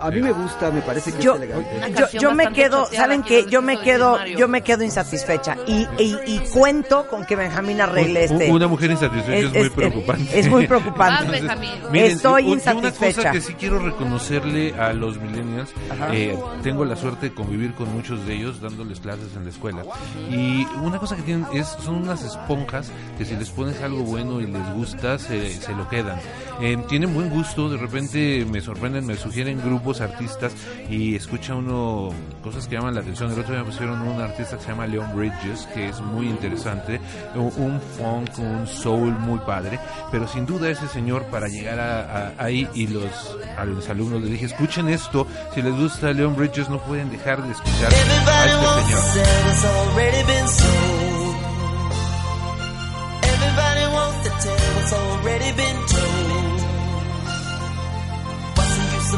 a mí me gusta, me parece que Yo, es elegante. yo, yo me quedo, ¿saben qué? Yo me quedo, yo me quedo insatisfecha y, y, y cuento con que Benjamín arregle este. Una mujer insatisfecha es, muy preocupante. Es muy preocupante. Vas, Benjamín. Estoy un- Una cosa insatisfecha. que sí quiero reconocerle a los millennials, eh, tengo la suerte de convivir con muchos de ellos dándoles clases en la escuela. Y una cosa que tienen es, son unas esponjas que si les pones algo bueno y les gusta, se, se lo quedan. Eh, tienen buen gusto, de repente me sorprenden, me sugieren grupos, artistas y escucha uno cosas que llaman la atención. El otro día pusieron un artista que se llama Leon Bridges, que es muy interesante, un, un funk, un soul muy padre, pero sin duda ese señor para llegar a- ahí y los a los alumnos les dije, escuchen esto, si les gusta Leon Bridges no pueden dejar de escuchar a este señor.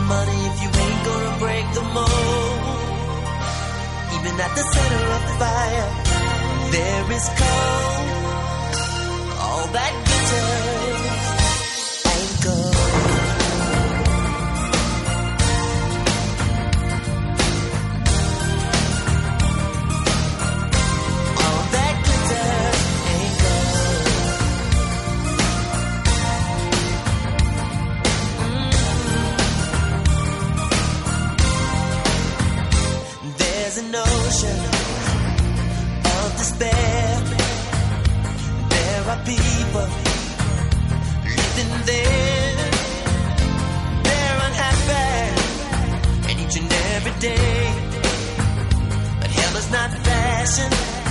Money if you ain't gonna break the mold? Even at the center of the fire, there is cold. All that glitters ocean of despair. There are people living there. They're unhappy, and each and every day. But hell is not fashion.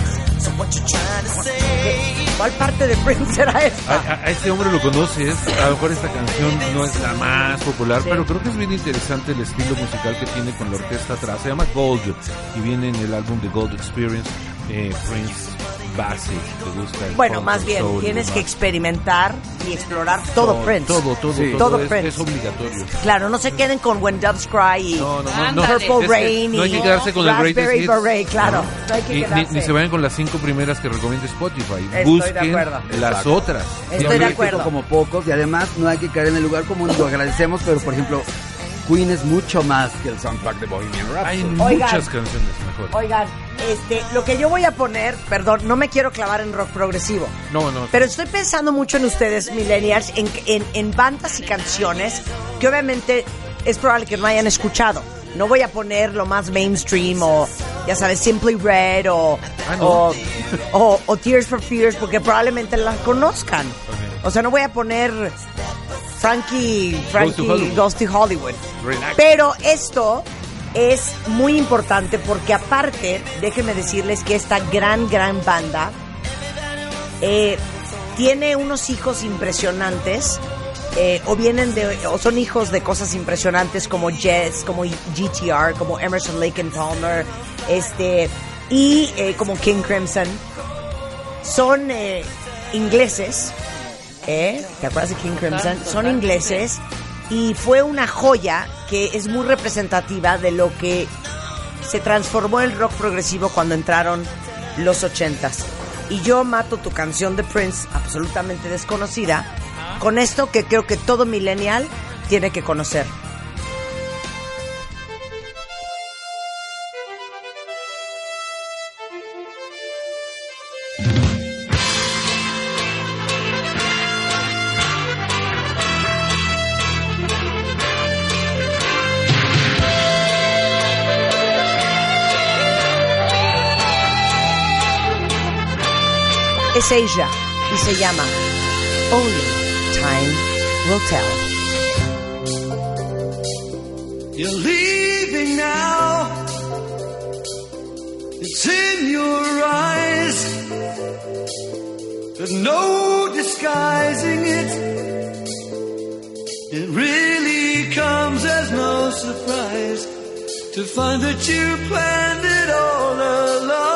¿Cuál parte de Prince era esta? A, a- a este hombre lo conoces, a lo mejor esta canción no es la más popular, pero creo que es bien interesante el estilo musical que tiene con la orquesta atrás. Se llama Gold y viene en el álbum de Gold Experience. Eh, Prince base, te gusta el Bueno, más bien, soul y tienes que experimentar y explorar todo, Prince. Todo, todo, Sí. todo, Todo es, Prince. es obligatorio. Claro, no se queden con When Doves Cry y No, no, no. Purple Es Rain no hay y que quedarse con el Raspberry Greatest Hits. Beret, claro. No hay que Y ni, ni se vayan con las cinco primeras que recomienda Spotify. Estoy de Busquen acuerdo. las Exacto. otras. Estoy de acuerdo. como pocos y además no hay que caer en el lugar común, lo agradecemos, pero por ejemplo, Queen es mucho más que el soundtrack de Bohemian Hay Rhapsody. Oigan. muchas canciones mejores. Oigan, este, lo que yo voy a poner, perdón, no me quiero clavar en rock progresivo, No, no. pero estoy pensando mucho en ustedes, millennials, en, en, en bandas y canciones que obviamente es probable que no hayan escuchado. No voy a poner lo más mainstream o, ya sabes, Simply Red o, Ah, ¿no? o, o- o Tears for Fears porque probablemente la conozcan. Ok. O sea, no voy a poner Frankie, Frankie Hollywood. Goes to Hollywood. Relax. Pero esto es muy importante porque aparte, déjenme decirles que esta gran, gran banda eh, tiene unos hijos impresionantes. eh, o vienen de, o son hijos de cosas impresionantes como Jess, como GTR, como Emerson Lake and Palmer, este, y eh, como King Crimson. Son eh, ingleses, ¿eh? ¿Te acuerdas de King Crimson? Son ingleses y fue una joya que es muy representativa de lo que se transformó el rock progresivo cuando entraron los ochentas. Y yo mato tu canción de Prince, absolutamente desconocida, con esto que creo que todo millennial tiene que conocer. Es ella y se llama Only Time Will Tell. You're leaving now. It's in your eyes. There's no disguising it. It really comes as no surprise to find that you planned it all along.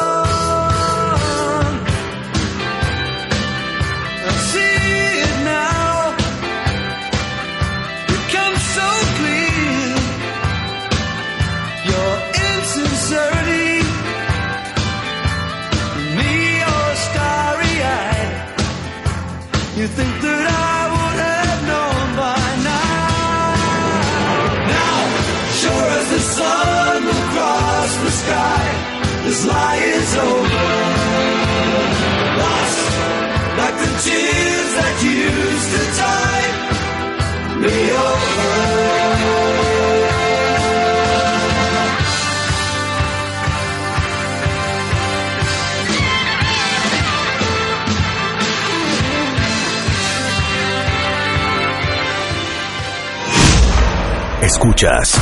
Escuchas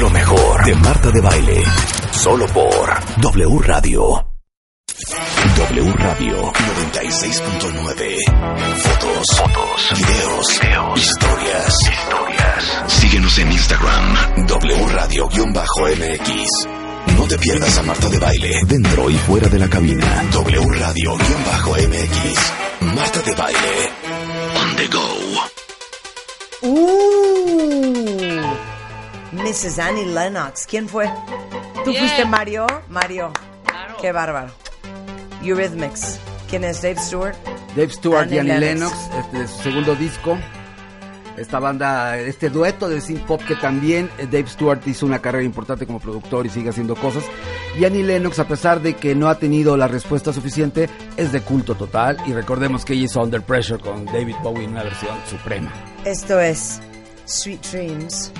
lo mejor de Marta de Baile. Solo por W Radio. W Radio 96.9. Fotos, fotos, videos, videos, historias, historias. Síguenos en Instagram. W Radio-MX. No te pierdas a Marta de Baile dentro y fuera de la cabina. W Radio-MX. Marta de Baile. On the go. Uh, Mrs. Annie Lennox. ¿Quién fue? ¿Tú fuiste Mario? Mario. Qué bárbaro. Eurythmics. ¿Quién es? Dave Stewart. Dave Stewart y Annie. Lennox, este, de su segundo disco. Esta banda, este dueto de synth pop que también eh, Dave Stewart hizo una carrera importante como productor y sigue haciendo cosas. Y Annie Lennox, a pesar de que no ha tenido la respuesta suficiente, es de culto total. Y recordemos que ella hizo Under Pressure con David Bowie en una versión suprema. Esto es Sweet Dreams.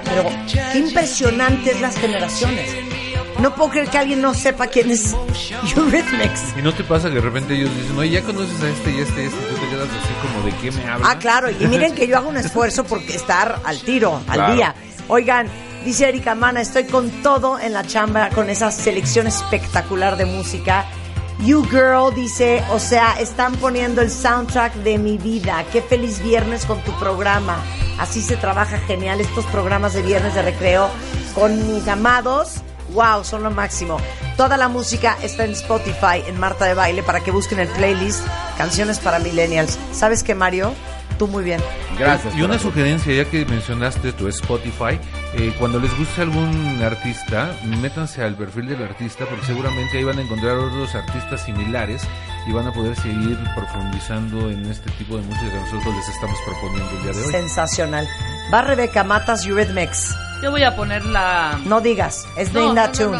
Pero qué impresionantes las generaciones. No puedo creer que alguien no sepa quién es Eurythmics. ¿Y no te pasa que de repente ellos dicen, oye, ya conoces a este y este y este? Y tú te quedas así como, ¿de qué me hablas? Ah, claro, y miren que yo hago un esfuerzo por estar al tiro, al Claro. día. Oigan, dice Erika Mana, estoy con todo en la chamba, con esa selección espectacular de música. You Girl dice, o sea, están poniendo el soundtrack de mi vida. Qué feliz viernes con tu programa. Así se trabaja genial estos programas de viernes de recreo con mis amados. Wow, son lo máximo. Toda la música está en Spotify, en Marta de Baile, para que busquen el playlist Canciones para Millennials. ¿Sabes qué, Mario? Tú muy bien. Gracias. Y una sugerencia, ya que mencionaste tu Spotify, eh, cuando les guste algún artista, métanse al perfil del artista porque seguramente ahí van a encontrar otros artistas similares y van a poder seguir profundizando en este tipo de música que nosotros les estamos proponiendo el día de hoy. Sensacional. Va Rebeca Matas Eurythmics. Yo voy a poner la. No digas, es No, That no, no, Tune.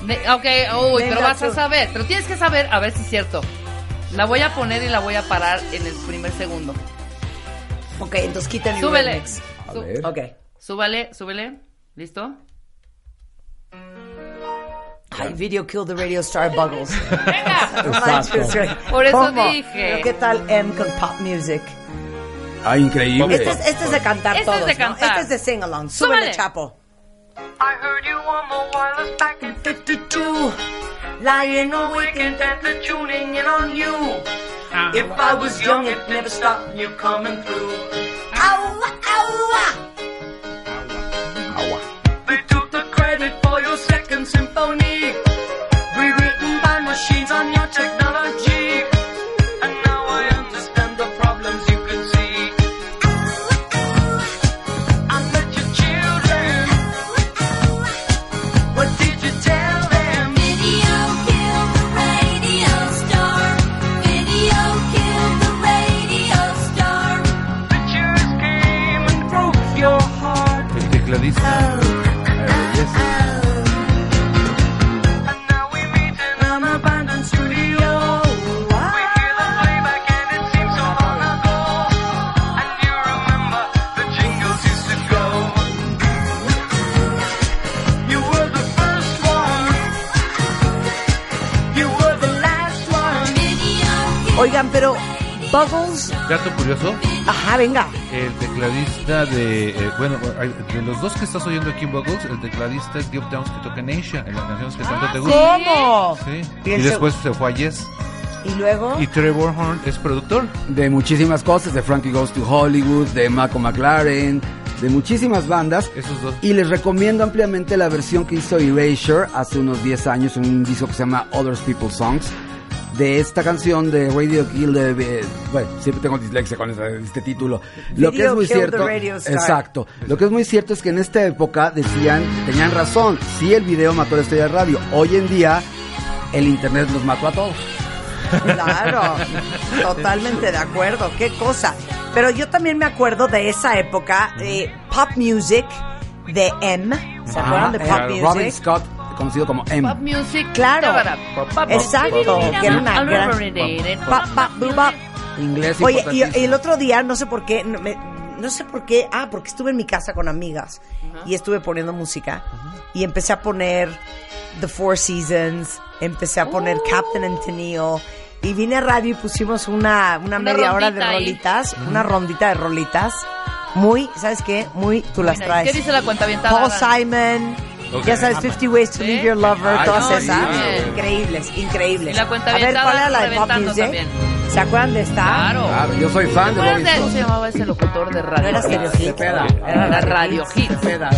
no. De- ok, uy, Name pero vas a tune. saber. Pero tienes que saber, a ver si es cierto. La voy a poner y la voy a parar en el primer segundo. Ok, entonces quiten el Súbele. remix. Sú- Ok. Súbale, súbele. ¿Listo? Ay, video kill the radio star Buggles. (laughs) Exacto. Por eso ¿Cómo? dije. Pero ¿Qué tal M con pop music? Ah, increíble. Este es, este es de cantar Este es todos, de ¿no? cantar. Este es de sing along. Súbele, Súbele. Chapo. I heard you on the wireless back in 52, lying awake and intently tuning in on you. Uh-huh. If I was young, it never stopped you coming through. Aua, aua. Ah. Ah. They took the credit for your second symphony, rewritten by machines on Buggles. Dato curioso, Ajá, venga. el tecladista de, eh, bueno, de los dos que estás oyendo aquí en Buggles, el tecladista es Geoff Downs que toca en Asia, en las canciones que tanto te gustan. ¿Cómo? Sí. Y Y, después se fue a Yes. Y luego. Y Trevor Horn es productor. de muchísimas cosas, de Frankie Goes to Hollywood, de Malcolm McLaren, de muchísimas bandas. Esos dos. Y les recomiendo ampliamente la versión que hizo Erasure hace unos 10 años en un disco que se llama Other People's Songs. De esta canción de Radio Kill de... de- bueno, siempre tengo dislexia con este título. Lo que es muy cierto... Exacto. Lo que es muy cierto es que en esta época decían, tenían razón, sí el video mató a la estrella de radio. Hoy en día el internet los mató a todos. Claro, totalmente de acuerdo, qué cosa. Pero yo también me acuerdo de esa época, eh, pop music de M. ¿Se acuerdan de pop eh, Robin? Scott, conocido como M. Pop music. Claro. Exacto, que era una gran... Inglés Oye, y, y el otro día, no sé por qué, no, me- no sé por qué, ah, porque estuve en mi casa con amigas y estuve poniendo música y empecé a poner The Four Seasons, empecé a poner Captain and Tennille y vine a radio y pusimos una, una, Una media hora de ahí. rolitas, una rondita de rolitas, muy, ¿sabes qué? Muy, tú las Mira, traes. ¿Qué dice la cuenta bien Paul Simon, Ya sabes, 50 Ways to Leave Your Lover, Ay, todas no, esas. sí. Increíbles, increíbles. Y la cuenta a ver, ¿cuál era la de pop reventando music? también. ¿Se acuerdan de esta? Claro. Claro, yo soy fan de ¿Te acuerdas Robin de cómo Scott. se llamaba ese locutor de radio? No era Stereo Hit. Cepeda. Era la radio hit. Era-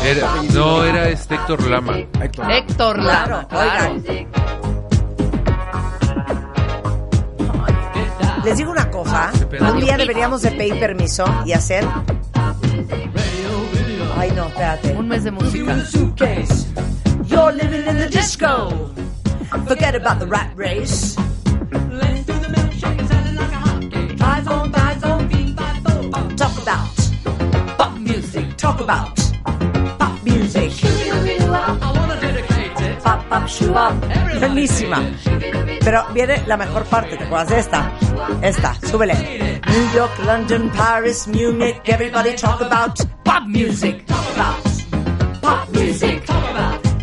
no, era este Héctor Lama. Héctor. Héctor Lama, Claro, claro. oigan. Les digo una cosa, un día deberíamos de pedir permiso y hacer... Ay, no, espérate. Un mes de música. suitcase. You're living in the disco. Forget about the rat race. Eyes on, eyes on. Talk about pop music. Talk about Buenísima. Pero viene la mejor parte, ¿te acuerdas de esta? Esta, súbele. New York, London, Paris, Munich, everybody talk about pop music. Talk about pop music.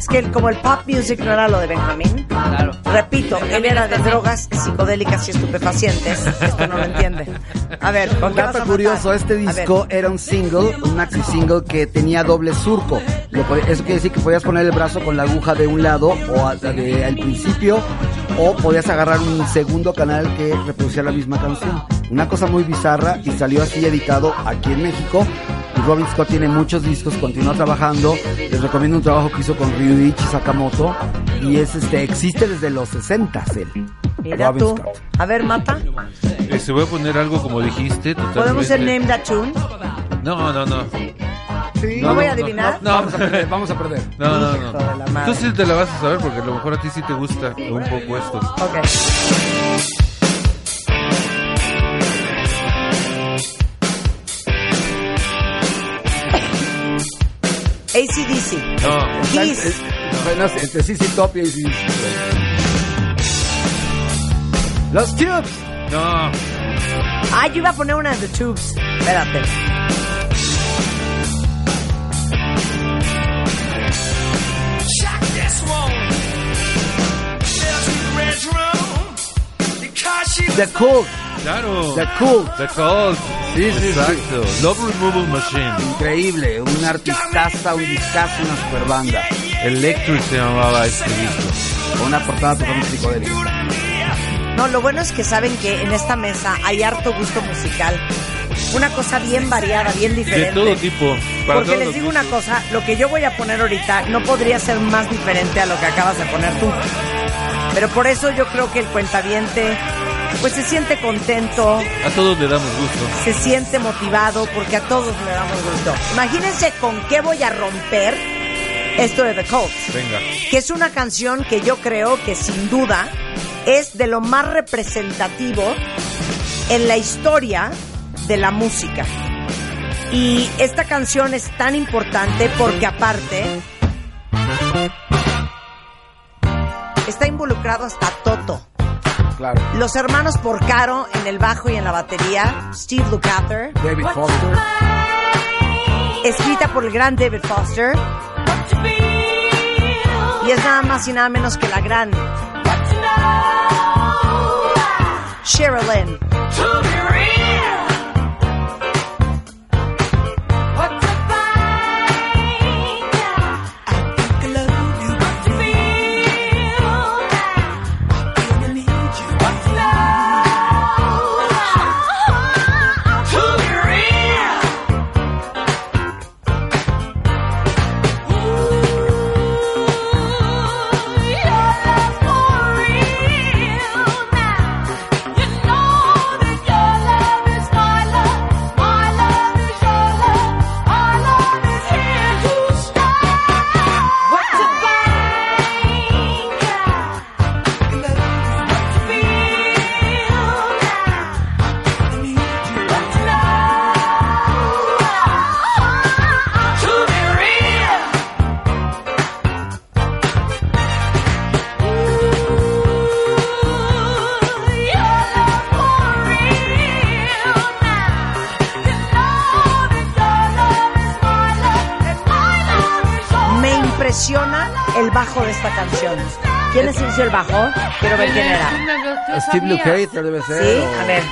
Es que como el pop music no era lo de Benjamín, Claro. repito, él era de drogas psicodélicas y estupefacientes. Esto no lo entiende. A ver, ¿con qué vas a Dato curioso, este disco era un single, un maxi single que tenía doble surco. Eso quiere decir que podías poner el brazo con la aguja de un lado o al principio o podías agarrar un segundo canal que reproducía la misma canción. Una cosa muy bizarra y salió así editado aquí en México. Robin Scott tiene muchos discos, continúa trabajando. Les recomiendo un trabajo que hizo con Ryuichi Sakamoto y es este existe desde los 60 él. Mira Robin tú. Scott. A ver, Mata. Eh, se voy a poner algo como dijiste. Totalmente. ¿Podemos hacer Name That Tune? No, no, no. ¿No voy a adivinar? No, Vamos a perder, vamos a perder. no, no. No. Tú sí te la vas a saber porque a lo mejor a ti sí te gusta un poco esto. Ok. ACDC. No. Kiss. Apenas entre CC Top y AC/DC. Los Tubes. No. Ah, yo iba a poner una de The Tubes. Espérate. Check this one. There's a red room because she The Cult. Claro. The Cult. The Cult. Sí, sí, sí. Exacto. Love Removal Machine. Increíble, un artistaza, un discazo, una super banda. Electric se llamaba este disco. Con una portada totalmente psicodélica. No, lo bueno es que saben que en esta mesa hay harto gusto musical. Una cosa bien variada, bien De diferente. todo tipo. Para Porque les digo una cosa, lo que yo voy a poner ahorita no podría ser más diferente a lo que acabas de poner tú. Pero por eso yo creo que el cuentaviente pues se siente contento, A todos le damos gusto. se siente motivado porque a todos le damos gusto. Imagínense con qué voy a romper esto de The Colts, Venga. que es una canción que yo creo que sin duda es de lo más representativo en la historia de la música. Y esta canción es tan importante porque aparte está involucrado hasta Toto. Claro. Los hermanos Porcaro en el bajo y en la batería, Steve Lukather, David Foster. escrita por el gran David Foster. Y es nada más y nada menos que la gran Sherilyn. Esta canción. ¿Quién es hizo el bajo? Quiero ver quién era. Steve Lukather debe ser. Sí, o- a ver.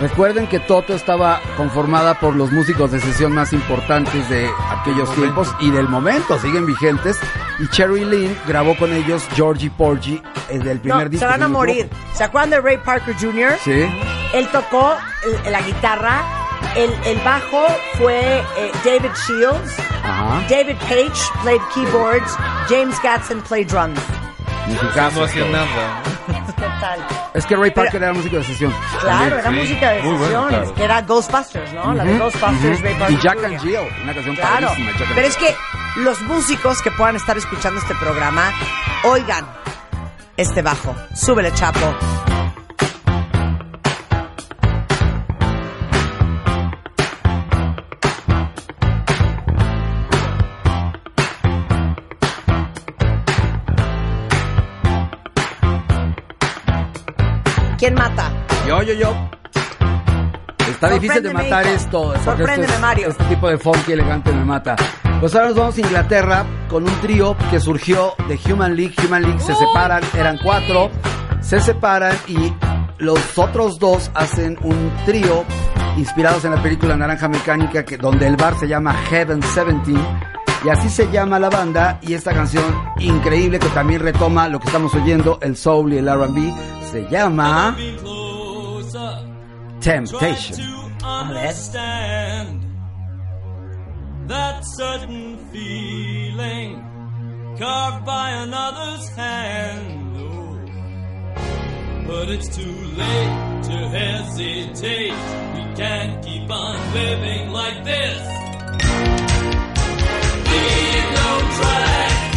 Recuerden que Toto estaba conformada por los músicos de sesión más importantes de aquellos tiempos y del momento, siguen vigentes. Y Cherry Lynn grabó con ellos Georgie Porgy eh, del primer No, disco. se van a morir. ¿Se acuerdan de Ray Parker Jr.? Sí. Él tocó la guitarra. El, el bajo fue eh, David Shields. Ajá. David Page played keyboards. James Gatson played drums. Musicazo. No hacía nada. ¿Qué tal? Es que Ray Parker era músico de sesión. Claro, También. era música de muy bueno, claro. que era Ghostbusters, ¿no? La de Ghostbusters, ujú. Ray Parker Y Jack Jr. and Jill, una canción Claro, padrísima. Jack pero es que los músicos que puedan estar escuchando este programa, oigan este bajo. Súbele, chapo. ¿Quién mata? Yo, yo, yo. Está difícil de matar esto. esto Sorpréndeme, es- Mario. Este tipo de funky elegante me mata. Pues ahora nos vamos a Inglaterra con un trío que surgió de Human League. Human League se separan, eran cuatro, se separan y los otros dos hacen un trío inspirados en la película Naranja Mecánica, que, donde el bar se llama Heaven 17. Y así se llama la banda y esta canción increíble que también retoma lo que estamos oyendo, el soul y el R&B, se llama Temptation. understand that certain feeling carved by another's hand. Oh, but it's too late to hesitate. We can't keep on living like this. Leave no track.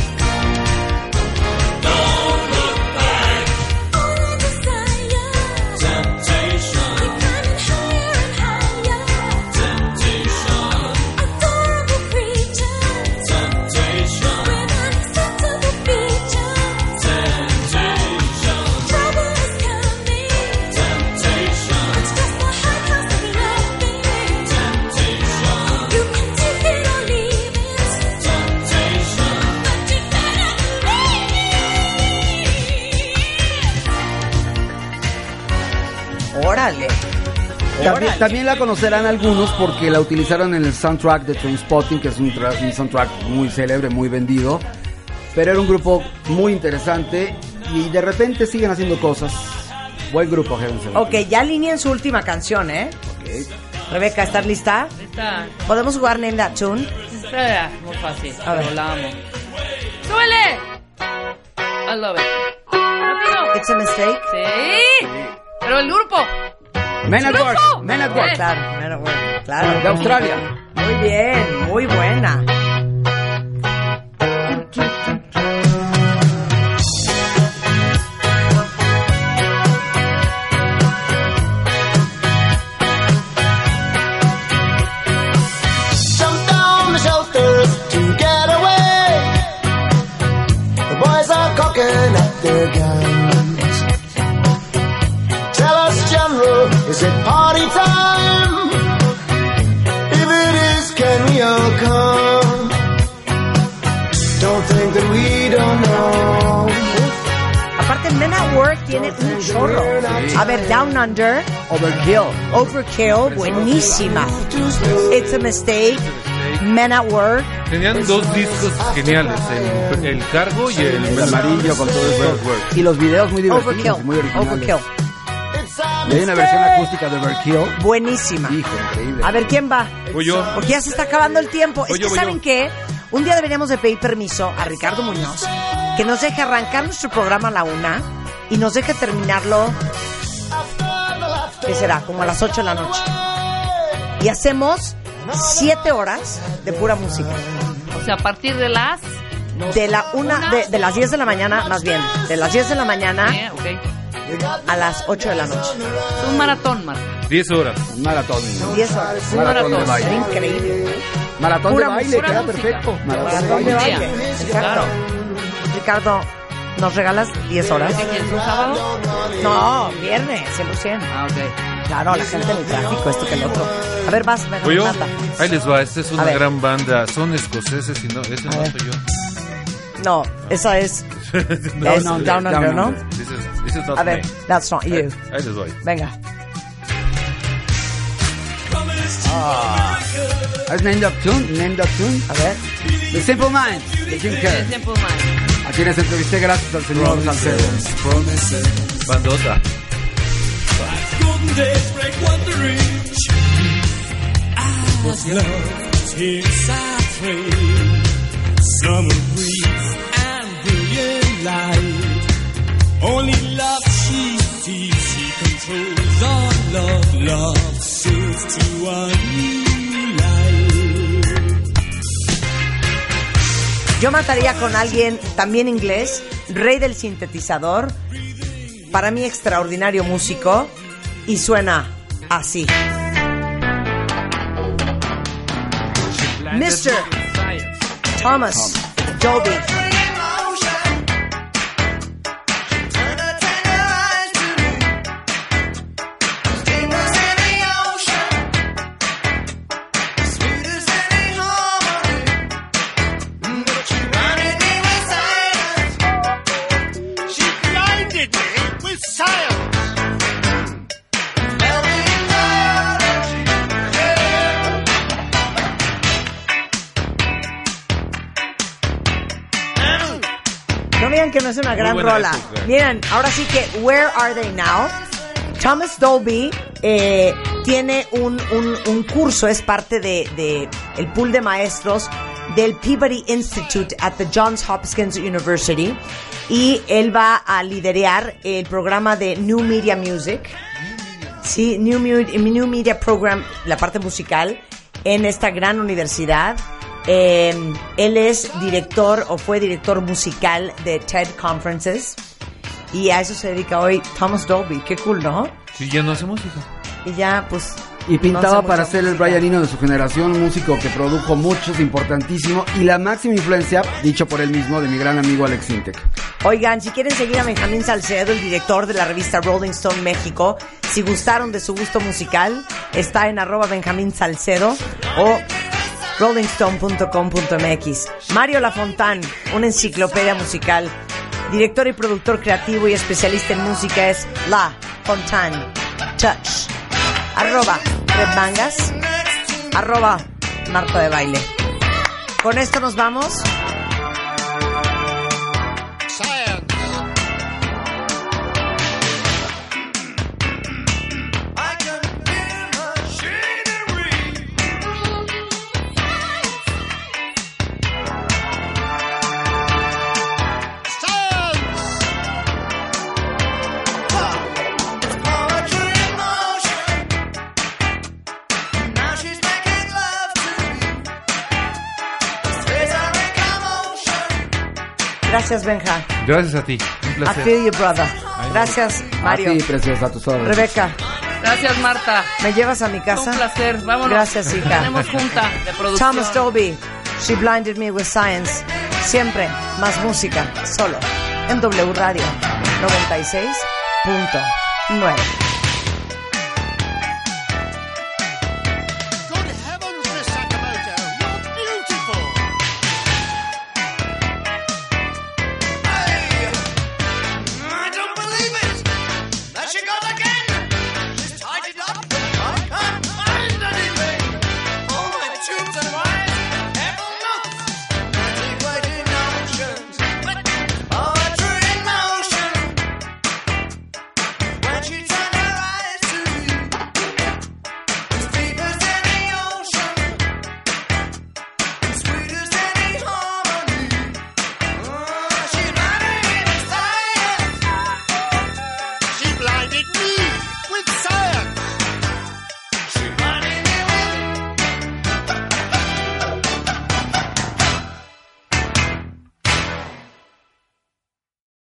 También, también la conocerán algunos porque la utilizaron en el soundtrack de Trainspotting, que es un, un soundtrack muy célebre, muy vendido. Pero era un grupo muy interesante y de repente siguen haciendo cosas. Buen grupo, Heaven. Ok, ya alineen su última canción, ¿eh? Rebeca, ¿estás lista? Está, ¿Podemos jugar Name That Tune? está muy fácil, A ver. pero la amo. ¡Súbele! I love it. Rápido. It's a mistake. Sí. Pero el grupo. Men at. Work, Men at Work. Claro, Men at Work, claro. De Australia. Muy bien, muy buena. Jump down the is it party time? If it is, can we all come? Don't think that we don't know. Aparte, Men at Work tiene un chorro. A ver, Down Under, Overkill. Overkill, buenísima. It's a mistake. Men at Work. Tenían dos discos geniales, el, el cargo y el, El amarillo con todo eso. Y los videos muy divertidos, Overkill. muy originales. Overkill. Hay una versión acústica de Overkill. Buenísima. Hijo, increíble. A ver, ¿quién va? Voy yo. Porque ya se está acabando el tiempo. Voy es yo, que, ¿saben yo. qué? Un día deberíamos de pedir permiso a Ricardo Muñoz que nos deje arrancar nuestro programa a la una y nos deje terminarlo, ¿qué será? Como a las 8 de la noche. Y hacemos siete horas de pura música. O sea, a partir de las... De la una, de, de las 10 de la mañana, más bien, de las 10 de la mañana Eh, a las 8 de la noche. Es un maratón, Marta. 10 horas. Un maratón. 10 horas. Un Maratón de maratón. baile. Sería increíble. Maratón Pura de baile, música. queda Pura perfecto. música. Maratón de Maratón de baile. baile. Exacto. Claro. Ricardo, ¿nos regalas 10 horas? ¿Qué quieres, un sábado? No, viernes, 100%. Ah, ok. Claro, la gente en el tráfico, esto que el otro. A ver, vas, venga, ¿Voy yo? manda. Ahí les va, esta es una gran banda. Son escoceses y no, ese no ver. soy yo. No, esa es, (laughs) No, es Down Down, Under, Under, Down ¿no? Under. This is, this is not A ver, me. that's not you. Ahí, ahí les voy. Venga. Ah. ¿Has named that tune? Named that tune? A ver. The Simple Minds, de Jim Kerr. Simple Mind. A quienes entrevisté gracias al señor Salcedo. Bandota. Golden days break one to reach. As love takes our train, summer breeze and brilliant light. Only love she sees, she controls all love. Love sails to a new life. Yo mataría con alguien también inglés, rey del sintetizador, para mí extraordinario músico, y suena así. Mr. Thomas Dolby. Una gran rola. época. Miren, ahora sí que Where Are They Now? Thomas Dolby eh, tiene un, un- un curso, es parte de, de el pool de maestros del Peabody Institute at the Johns Hopkins University y él va a liderar el programa de New Media Music. Sí, New, New Media Program, la parte musical, en esta gran universidad. Eh, él es director o fue director musical de TED Conferences y a eso se dedica hoy Thomas Dolby. Qué cool, ¿no? Y ya no hace música. Y ya, pues. Y pintaba no para ser el. Brian Eno de su generación, un músico que produjo muchos, importantísimo, y la máxima influencia, dicho por él mismo, de mi gran amigo Alex Sintek. Oigan, si quieren seguir a Benjamín Salcedo, el director de la revista Rolling Stone México, si gustaron de su gusto musical, está en arroba Benjamín Salcedo o rollingstone.com.mx. Mario Lafontán, una enciclopedia musical, director y productor creativo y especialista en música es La Fontán. touch. Arroba Red Mangas. Arroba Marta de Baile. Con esto nos vamos. Gracias, Benja. Gracias a ti. Un I placer. feel you, brother. Gracias, Mario. Así, preciosa, a tus órdenes. Rebeca, Gracias, Marta. ¿me llevas a mi casa? Un placer. Vámonos. Gracias, hija. Tenemos junta de producción. Thomas Dolby, She Blinded Me with Science. Siempre más música, solo en W Radio 96.9.